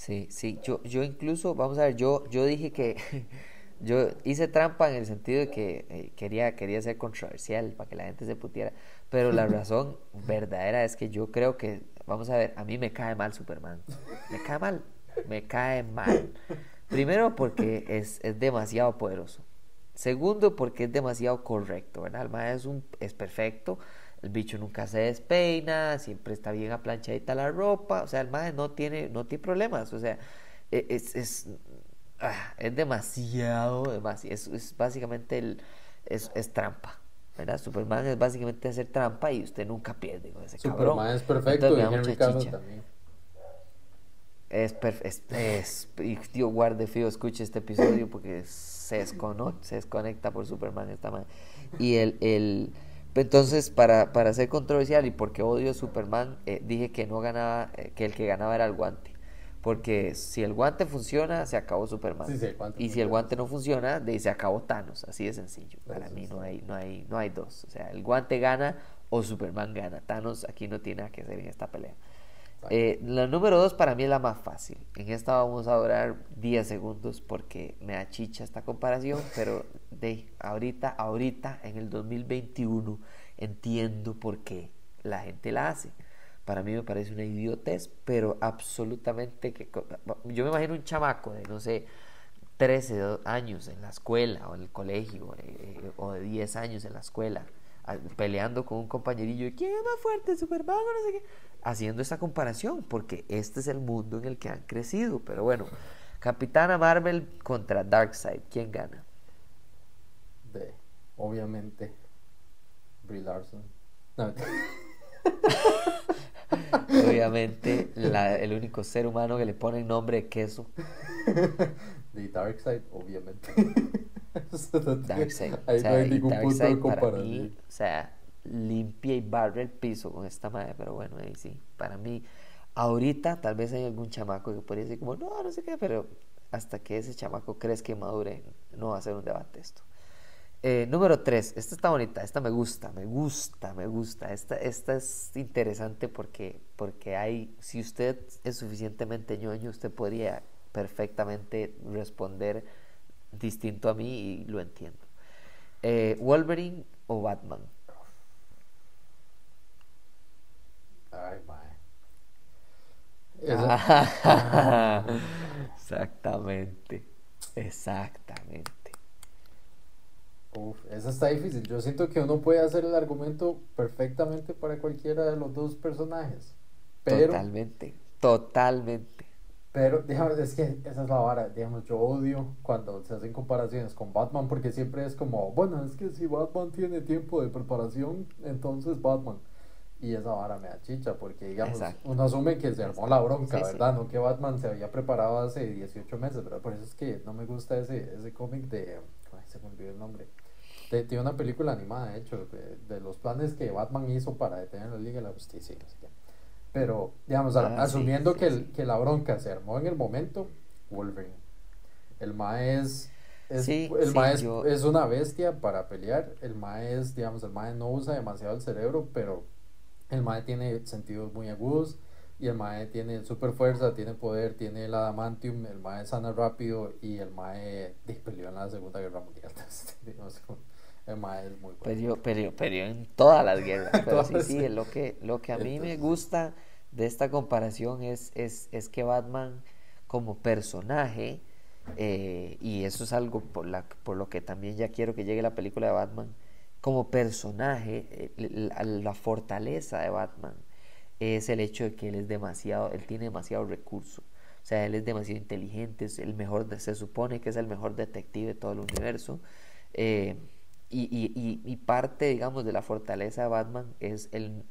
Sí, sí, yo, yo incluso, vamos a ver, yo, yo dije que *laughs* yo hice trampa en el sentido de que eh, quería, quería ser controversial para que la gente se putiera, pero la *laughs* razón verdadera es que yo creo que, vamos a ver, a mí me cae mal Superman, me cae mal, me cae mal. Primero porque es, es demasiado poderoso. Segundo porque es demasiado correcto, ¿verdad? El es, un, es perfecto, el bicho nunca se despeina, siempre está bien aplanchadita la ropa, o sea, el mae no tiene, no tiene problemas, o sea, e, es, es, ah, es demasiado, demasiado es, es, básicamente el, es, es, trampa. ¿verdad? Superman es básicamente hacer trampa y usted nunca pierde con ese Superman es perfecto y Henry también. Es, es, es, y Dios guarde fío, escuche este episodio porque se desconecta, se desconecta por Superman esta madre. Y el, el entonces, para, para ser controversial y porque odio a Superman, eh, dije que no ganaba, eh, que el que ganaba era el guante. Porque si el guante funciona, se acabó Superman. y si el guante no funciona, de, se acabó Thanos. Así de sencillo. Para mí no hay, no, hay, no hay dos. O sea, el guante gana o Superman gana. Thanos aquí no tiene nada que hacer en esta pelea. Eh, la número dos para mí es la más fácil. En esta vamos a durar 10 segundos porque me achicha esta comparación, pero de ahorita, ahorita, en el 2021, entiendo por qué la gente la hace. Para mí me parece una idiotez, pero absolutamente que... Yo me imagino un chamaco de, no sé, 13 años en la escuela o en el colegio, eh, o de 10 años en la escuela, peleando con un compañerillo quién es más fuerte, Superman o no sé qué haciendo esta comparación, porque este es el mundo en el que han crecido. Pero bueno, Capitana Marvel contra Darkseid, ¿quién gana? De, obviamente, Brie Larson. *laughs* obviamente, el único ser humano que le pone nombre de queso. *laughs* De Darkseid, obviamente. *laughs* Darkseid. Ahí no hay ningún punto de comparación. o sea, limpia y barre el piso con esta madre, pero bueno, ahí sí, para mí, ahorita tal vez hay algún chamaco que podría decir como, no, no sé qué, pero hasta que ese chamaco crees que madure, no va a ser un debate esto. Eh, número 3, esta está bonita, esta me gusta, me gusta, me gusta, esta, esta es interesante porque, porque hay, si usted es suficientemente ñoño, usted podría perfectamente responder distinto a mí y lo entiendo. Eh, Wolverine o Batman. Ay, mae. *laughs* exactamente. Exactamente. Uf, esa está difícil. Yo siento que uno puede hacer el argumento perfectamente para cualquiera de los dos personajes. totalmente, totalmente. Pero, digamos, es que esa es la vara. Digamos, yo odio cuando se hacen comparaciones con Batman porque siempre es como, bueno, es que si Batman tiene tiempo de preparación, entonces Batman. Y esa vara me da chicha, porque digamos, uno asume que se armó la bronca, ¿verdad? No que Batman se había preparado hace 18 meses, ¿verdad? Por eso es que no me gusta ese, ese cómic de. Ay, se me olvidó el nombre. tiene una película animada, de hecho, de, los planes que Batman hizo para detener la Liga de la Justicia. Pero, digamos, ah, asumiendo que, que la bronca se armó en el momento, Wolverine. El Mae es. el mae es, una bestia para pelear. El Mae es, digamos, el Mae no usa demasiado el cerebro, pero el Mae tiene sentidos muy agudos y el Mae tiene super fuerza, tiene poder, tiene el adamantium, el Mae sana rápido y el Mae peleó en la Segunda Guerra Mundial. *laughs* el Mae es muy bueno. Peleó, en todas las guerras. *laughs* Pero sí, sí, lo que, lo que a mí me gusta de esta comparación es, es, es que Batman como personaje, eh, y eso es algo por, la, por lo que también ya quiero que llegue la película de Batman, como personaje, eh, la, fortaleza de Batman es el hecho de que él es demasiado, él tiene demasiado recurso. O sea, él es demasiado inteligente, es el mejor, se supone que es el mejor detective de todo el universo. Eh, y, y, y, parte, digamos, de la fortaleza de Batman es el,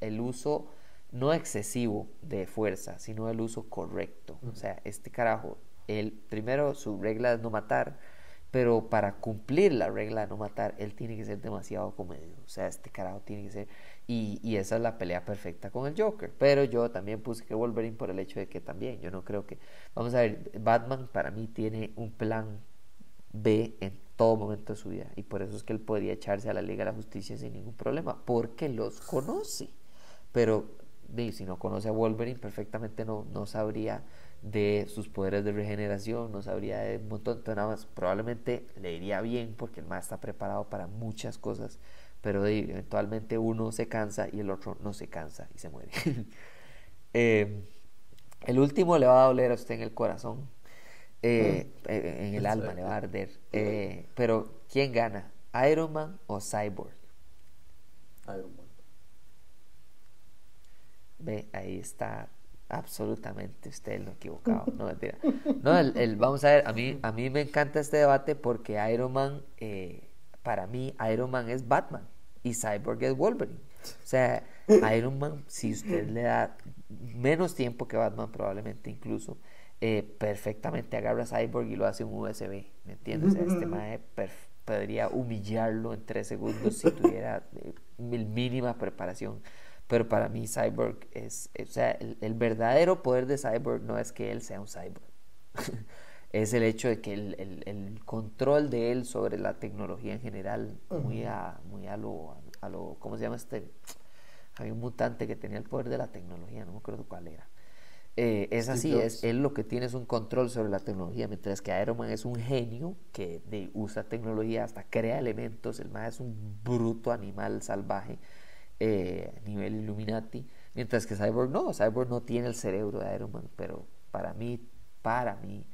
el uso no excesivo de fuerza, sino el uso correcto. O sea, este carajo, él, primero su regla es no matar, pero para cumplir la regla de no matar, él tiene que ser demasiado comedido. O sea, este carajo tiene que ser... Y, y, esa es la pelea perfecta con el Joker. Pero yo también puse que Wolverine por el hecho de que también, yo no creo que... Vamos a ver, Batman para mí tiene un plan B en todo momento de su vida. Y por eso es que él podría echarse a la Liga de la Justicia sin ningún problema, porque los conoce. Pero si no conoce a Wolverine, perfectamente no, no sabría de sus poderes de regeneración, no sabría de un montón de nada más. Probablemente le iría bien porque el más está preparado para muchas cosas, pero eventualmente uno se cansa y el otro no se cansa y se muere. *laughs* Em, el último le va a doler a usted en el corazón, eh, mm. en el alma le va a arder. Eh, pero, ¿quién gana? ¿Iron Man o Cyborg? Iron Man. Ve, ahí está absolutamente usted lo equivocado. No, mentira. No, el, vamos a ver, a mí, a mí me encanta este debate porque Iron Man, eh, para mí, Iron Man es Batman y Cyborg es Wolverine. O sea, Iron Man, si usted le da menos tiempo que Batman, probablemente incluso, eh, perfectamente agarra a Cyborg y lo hace un USB, ¿me entiendes? O sea, este mae podría humillarlo en tres segundos si tuviera eh, mínima preparación. Pero para mí Cyborg es, o sea, el, verdadero poder de Cyborg no es que él sea un cyborg. *laughs* es el hecho de que el, el, control de él sobre la tecnología en general, muy a, muy a lo, a lo, ¿cómo se llama este? Había un mutante que tenía el poder de la tecnología, no me acuerdo cuál era. Eh, es así, es, él lo que tiene es un control sobre la tecnología, mientras que Iron Man es un genio que de, usa tecnología, hasta crea elementos, el más es un bruto animal salvaje eh, nivel Illuminati, mientras que Cyborg no, Cyborg no tiene el cerebro de Iron Man, pero para mí, para mí,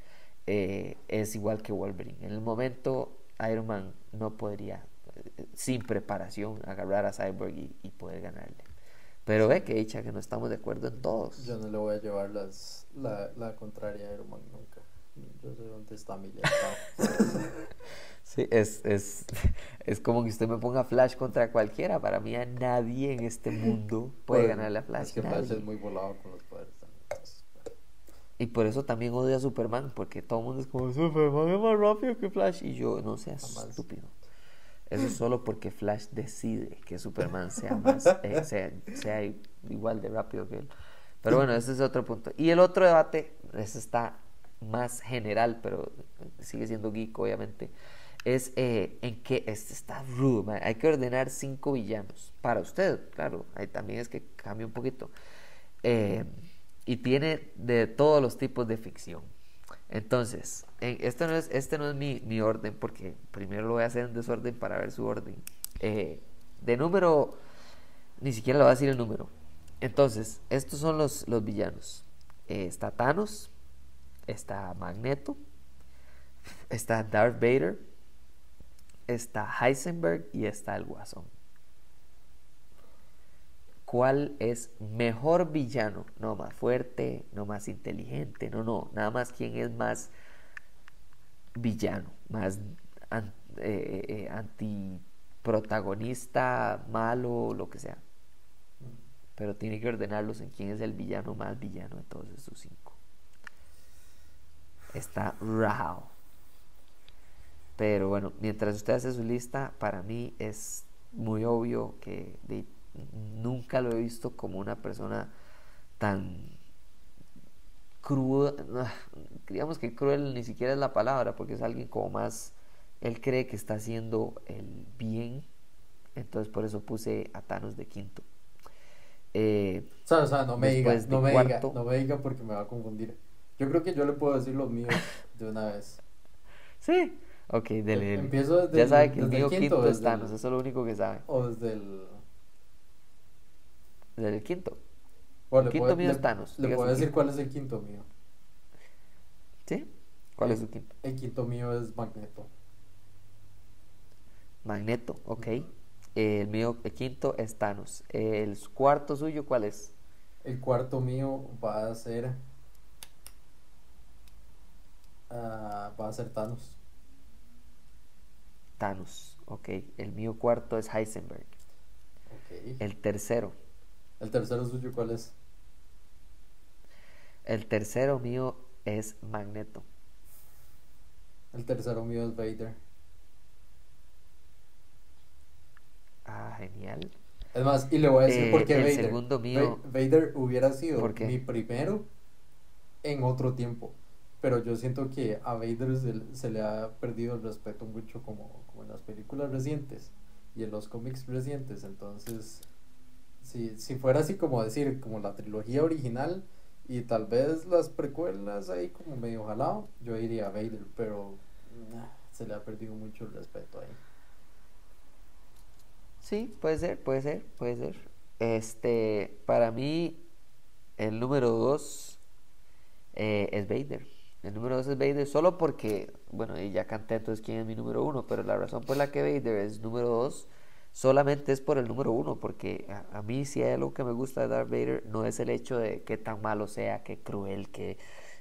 eh, es igual que Wolverine. En el momento, Iron Man no podría, eh, sin preparación, agarrar a Cyborg y, poder ganarle. Pero ve que dicha que no estamos de acuerdo en todos. Yo no le voy a llevar las, la, la contraria a Iron Man nunca. Yo sé dónde está mi *laughs* Sí, es, es, *laughs* es como que usted me ponga Flash contra cualquiera. Para mí, a nadie en este mundo puede ganarle a Flash. Es que Flash es muy volado con los poderes también. Y por eso también odio a Superman, porque todo el mundo es como Superman es más rápido que Flash. Y yo, no seas estúpido. Eso es solo porque Flash decide que Superman sea, *laughs* más, eh, sea, sea igual de rápido que él. Pero bueno, ese es otro punto. Y el otro debate, ese está más general, pero sigue siendo geek, obviamente es eh, en que este está rudo, hay que ordenar cinco villanos para usted, claro, ahí también es que cambia un poquito. Eh, y tiene de todos los tipos de ficción. Entonces, este no es, este no es mi, mi, orden, porque primero lo voy a hacer en desorden para ver su orden. Eh, de número, ni siquiera le voy a decir el número. Entonces, estos son los, los villanos. está Thanos, está Magneto, está Darth Vader, está Heisenberg y está el Guasón. ¿Cuál es mejor villano? No más fuerte, no más inteligente, no, no, nada más quién es más villano, más eh, eh, eh, antiprotagonista, malo, lo que sea. Pero tiene que ordenarlos en quién es el villano más villano de todos esos cinco. Está Rao. Pero bueno, mientras usted hace su lista, para mí es muy obvio que nunca lo he visto como una persona tan cruda, digamos que cruel ni siquiera es la palabra, porque es alguien como más, él cree que está haciendo el bien, entonces por eso puse a Thanos de quinto. Eh, o sea, no me diga, no me diga, no me diga porque me va a confundir. Yo creo que yo le puedo decir los míos de una vez. Sí, Ok, dele. Empiezo desde Ya sabe que el mío quinto, es Thanos, eso es lo único que sabe. O desde el. Desde el quinto. el quinto mío es Thanos. ¿Le puedo decir cuál es el quinto mío? ¿Sí? ¿Cuál es su quinto? El quinto mío es Magneto. Magneto, ok. El mío, el quinto es Thanos. ¿El cuarto suyo cuál es? El cuarto mío va a ser. Uh, va a ser Thanos. Thanos. Ok, el mío cuarto es Heisenberg. Ok. El tercero. ¿El tercero suyo cuál es? El tercero mío es Magneto. El tercero mío es Vader. Ah, genial. Es más, y le voy a decir Eh, por qué el Vader. segundo mío- Va- Vader hubiera sido mi primero en otro tiempo. Pero yo siento que a Vader se, le- se le ha perdido el respeto mucho como en las películas recientes y en los cómics recientes. Entonces, si, si fuera así como decir, como la trilogía original y tal vez las precuelas ahí como medio jalado, yo diría Vader, pero nah, se le ha perdido mucho el respeto ahí. Sí, puede ser, puede ser, puede ser. Este, para mí, el número dos eh, es Vader. El número dos es Vader solo porque, bueno, y ya canté entonces quién es mi número uno, pero la razón por la que Vader es número dos solamente es por el número uno, porque a, mí si hay algo que me gusta de Darth Vader no es el hecho de qué tan malo sea, qué cruel, que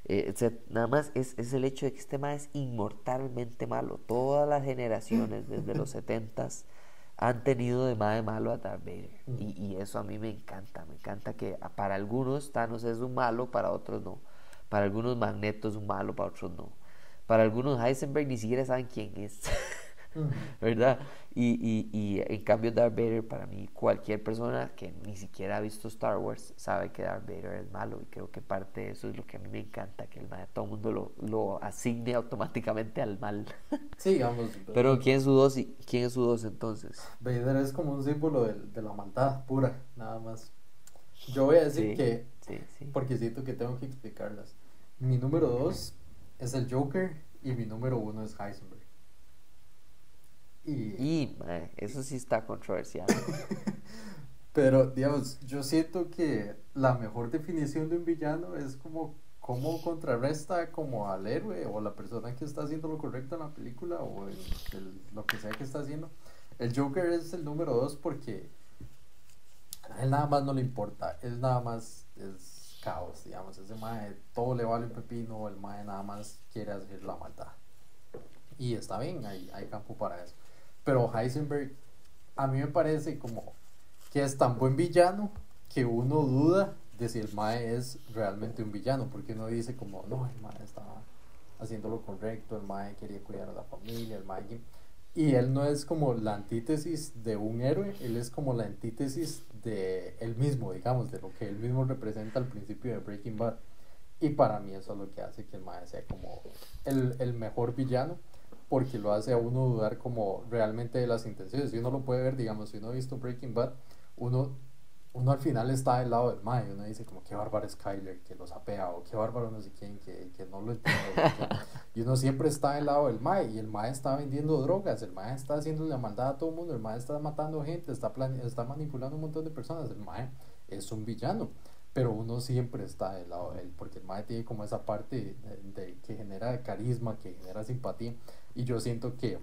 eh, nada más es, es el hecho de que este man es inmortalmente malo. Todas las generaciones desde los setentas han tenido de más de malo a Darth Vader. Y, y eso a mí me encanta. Me encanta que para algunos Thanos es un malo, para otros no. Para algunos Magneto es un malo, para otros no. Para algunos Heisenberg ni siquiera saben quién es. *laughs* ¿Verdad? Y, y, y en cambio Darth Vader, para mí, cualquier persona que ni siquiera ha visto Star Wars sabe que Darth Vader es malo. Y creo que parte de eso es lo que a mí me encanta, que el todo el mundo lo, lo asigne automáticamente al mal. *laughs* Sí, digamos. Pero ¿quién es su dos, y- quién es su dos entonces? Vader es como un símbolo del- de, la maldad pura, nada más. Yo voy a decir Sí, que, sí, sí. porque siento que tengo que explicarlas. Mi número dos es el Joker y mi número uno es Heisenberg. Y, eso sí está controversial. *laughs* pero, digamos, yo siento que la mejor definición de un villano es como cómo contrarresta como al héroe o la persona que está haciendo lo correcto en la película o el- el- lo que sea que está haciendo. El Joker es el número dos porque a él nada más no le importa, él nada más es caos, digamos, ese mae todo le vale un pepino, el mae nada más quiere hacer la maldad. Y está bien, hay, hay campo para eso. Pero Heisenberg, a mí me parece como que es tan buen villano que uno duda de si el Mae es realmente un villano, porque uno dice como, no, el Mae estaba haciendo lo correcto, el Mae quería cuidar a la familia, el Mae... que-". Y él no es como la antítesis de un héroe, él es como la antítesis de él mismo, digamos, de lo que él mismo representa al principio de Breaking Bad. Y para mí eso es lo que hace que el Mae sea como el, el mejor villano, porque lo hace a uno dudar como realmente de las intenciones. Si uno lo puede ver, digamos, si uno ha visto Breaking Bad, uno, uno al final está del lado del Mae, uno dice como qué bárbaro es Kyler que lo sapea, o qué bárbaro no sé quién que, que no lo entiende. *laughs* y uno siempre está del lado del Mae, y el Mae está vendiendo drogas, el Mae está haciendo la maldad a todo el mundo, el Mae está matando gente, está, plane- está manipulando un montón de personas, el Mae es un villano pero uno siempre está del lado de él, porque el Mae tiene como esa parte de- que genera carisma, que genera simpatía, y yo siento que,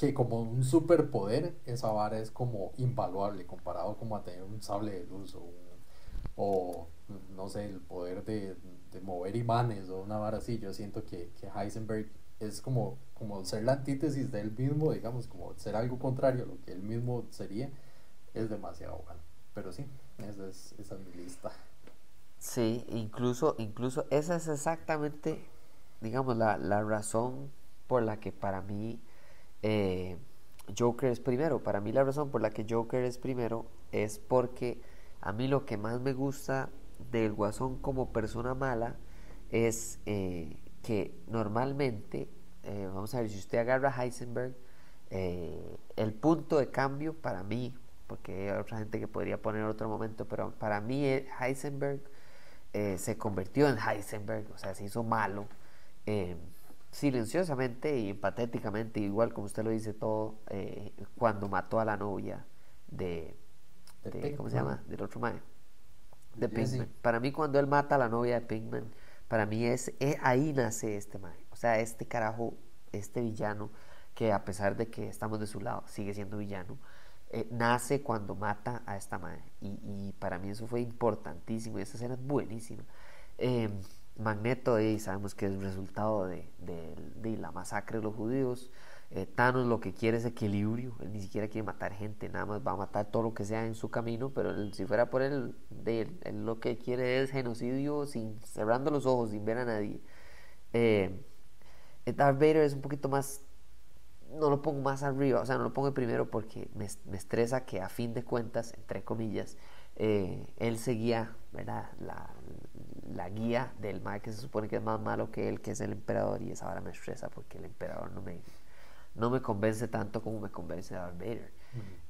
que como un superpoder, esa vara es como invaluable comparado como a tener un sable de luz o, no sé, el poder de, de mover imanes o una vara así, yo siento que, que Heisenberg es como, como ser la antítesis de él mismo, digamos, como ser algo contrario a lo que él mismo sería, es demasiado bueno. Pero sí, esa es, esa es mi lista. Sí, incluso, incluso esa es exactamente, digamos, la, la razón por la que para mí eh, Joker es primero. Para mí la razón por la que Joker es primero es porque a mí lo que más me gusta del Guasón como persona mala es eh, que normalmente, eh, vamos a ver, si usted agarra Heisenberg, eh, el punto de cambio para mí, porque hay otra gente que podría poner otro momento, pero para mí eh, Heisenberg eh, se convirtió en Heisenberg, o sea, se hizo malo, silenciosamente y patéticamente, igual como usted lo dice todo, eh, cuando mató a la novia de, De de- ¿cómo se llama? Del otro mae, de. Pinkman. Para mí cuando él mata a la novia de Pinkman, para mí es, eh, ahí nace este mae, o sea, este carajo, este villano, que a pesar de que estamos de su lado, sigue siendo villano, eh, nace cuando mata a esta madre. Y, y para mí eso fue importantísimo. Y esa escena es buenísima. Eh, Magneto, y sabemos que es resultado de, de, la masacre de los judíos. Eh, Thanos lo que quiere es equilibrio, él ni siquiera quiere matar gente, nada más va a matar todo lo que sea en su camino, pero si fuera por él, él, lo que quiere es genocidio sin cerrando los ojos, sin ver a nadie. Eh, Darth Vader es un poquito más no lo pongo más arriba, o sea, no lo pongo primero porque me, me estresa que a fin de cuentas, entre comillas, eh, él seguía ¿verdad? La, la, guía del mal que se supone que es más malo que él, que es el emperador, y esa ahora me estresa porque el emperador no me, no me convence tanto como me convence Darth Vader.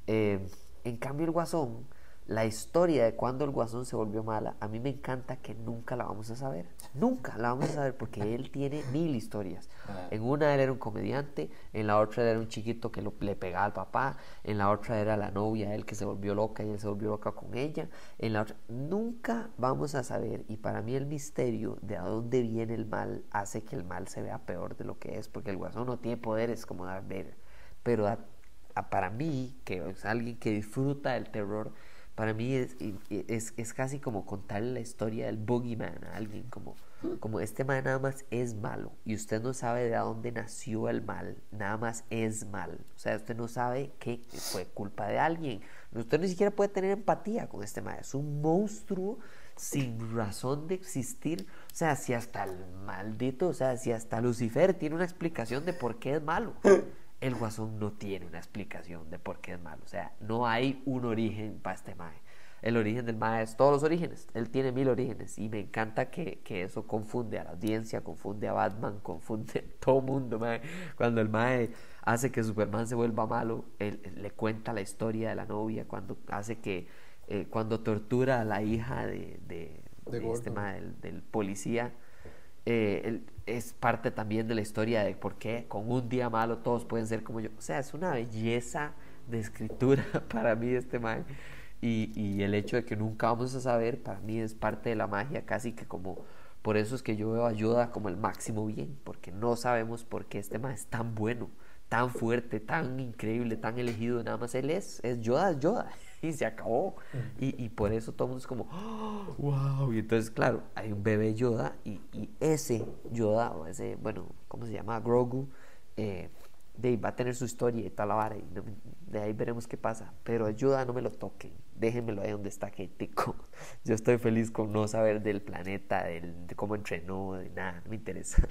Eh, en cambio, el guasón la historia de cuando el guasón se volvió mala, a mí me encanta que nunca la vamos a saber. Nunca la vamos a saber porque él tiene mil historias. Ah. En una él era un comediante, en la otra era un chiquito que le pegaba al papá, en la otra era la novia, él que se volvió loca y él se volvió loca con ella. En la otra, nunca vamos a saber. Y para mí el misterio de a dónde viene el mal hace que el mal se vea peor de lo que es, porque el guasón no tiene poderes como Darth Vader. Pero para mí, que es alguien que disfruta del terror, para mí es, es, casi como contarle la historia del boogeyman a alguien, como, como este man nada más es malo y usted no sabe de dónde nació el mal, nada más es mal. O sea, usted no sabe que fue culpa de alguien. Usted ni siquiera puede tener empatía con este man. Es un monstruo sin razón de existir. O sea, si hasta el maldito, o sea, si hasta Lucifer tiene una explicación de por qué es malo el guasón no tiene una explicación de por qué es malo. O sea, no hay un origen para este mae. El origen del mae es todos los orígenes. Él tiene mil orígenes y me encanta que, eso confunde a la audiencia, confunde a Batman, *laughs* confunde a todo mundo. Mae. Cuando el mae hace que Superman se vuelva malo, él, le cuenta la historia de la novia, cuando hace que, eh, cuando tortura a la hija de, de, este mae, del policía eh, es parte también de la historia de por qué con un día malo todos pueden ser como yo. O sea, es una belleza de escritura *laughs* para mí este man. Y, y, el hecho de que nunca vamos a saber, para mí es parte de la magia, casi que como... Por eso es que yo veo ayuda como el máximo bien, porque no sabemos por qué este man es tan bueno, tan fuerte, tan increíble, tan elegido. Nada más él es, es Yoda, es Yoda. Y se acabó. Y, y, por eso todo el mundo es como, wow. Y entonces, claro, hay un bebé Yoda y, y ese Yoda, o ese, bueno, ¿cómo se llama? Grogu, eh, de, va a tener su historia y tal la vara. Y de ahí veremos qué pasa. Pero Yoda no me lo toquen. Déjenmelo ahí donde está tico *laughs* Yo estoy feliz con no saber del planeta, del, de cómo entrenó, de nada. No me interesa.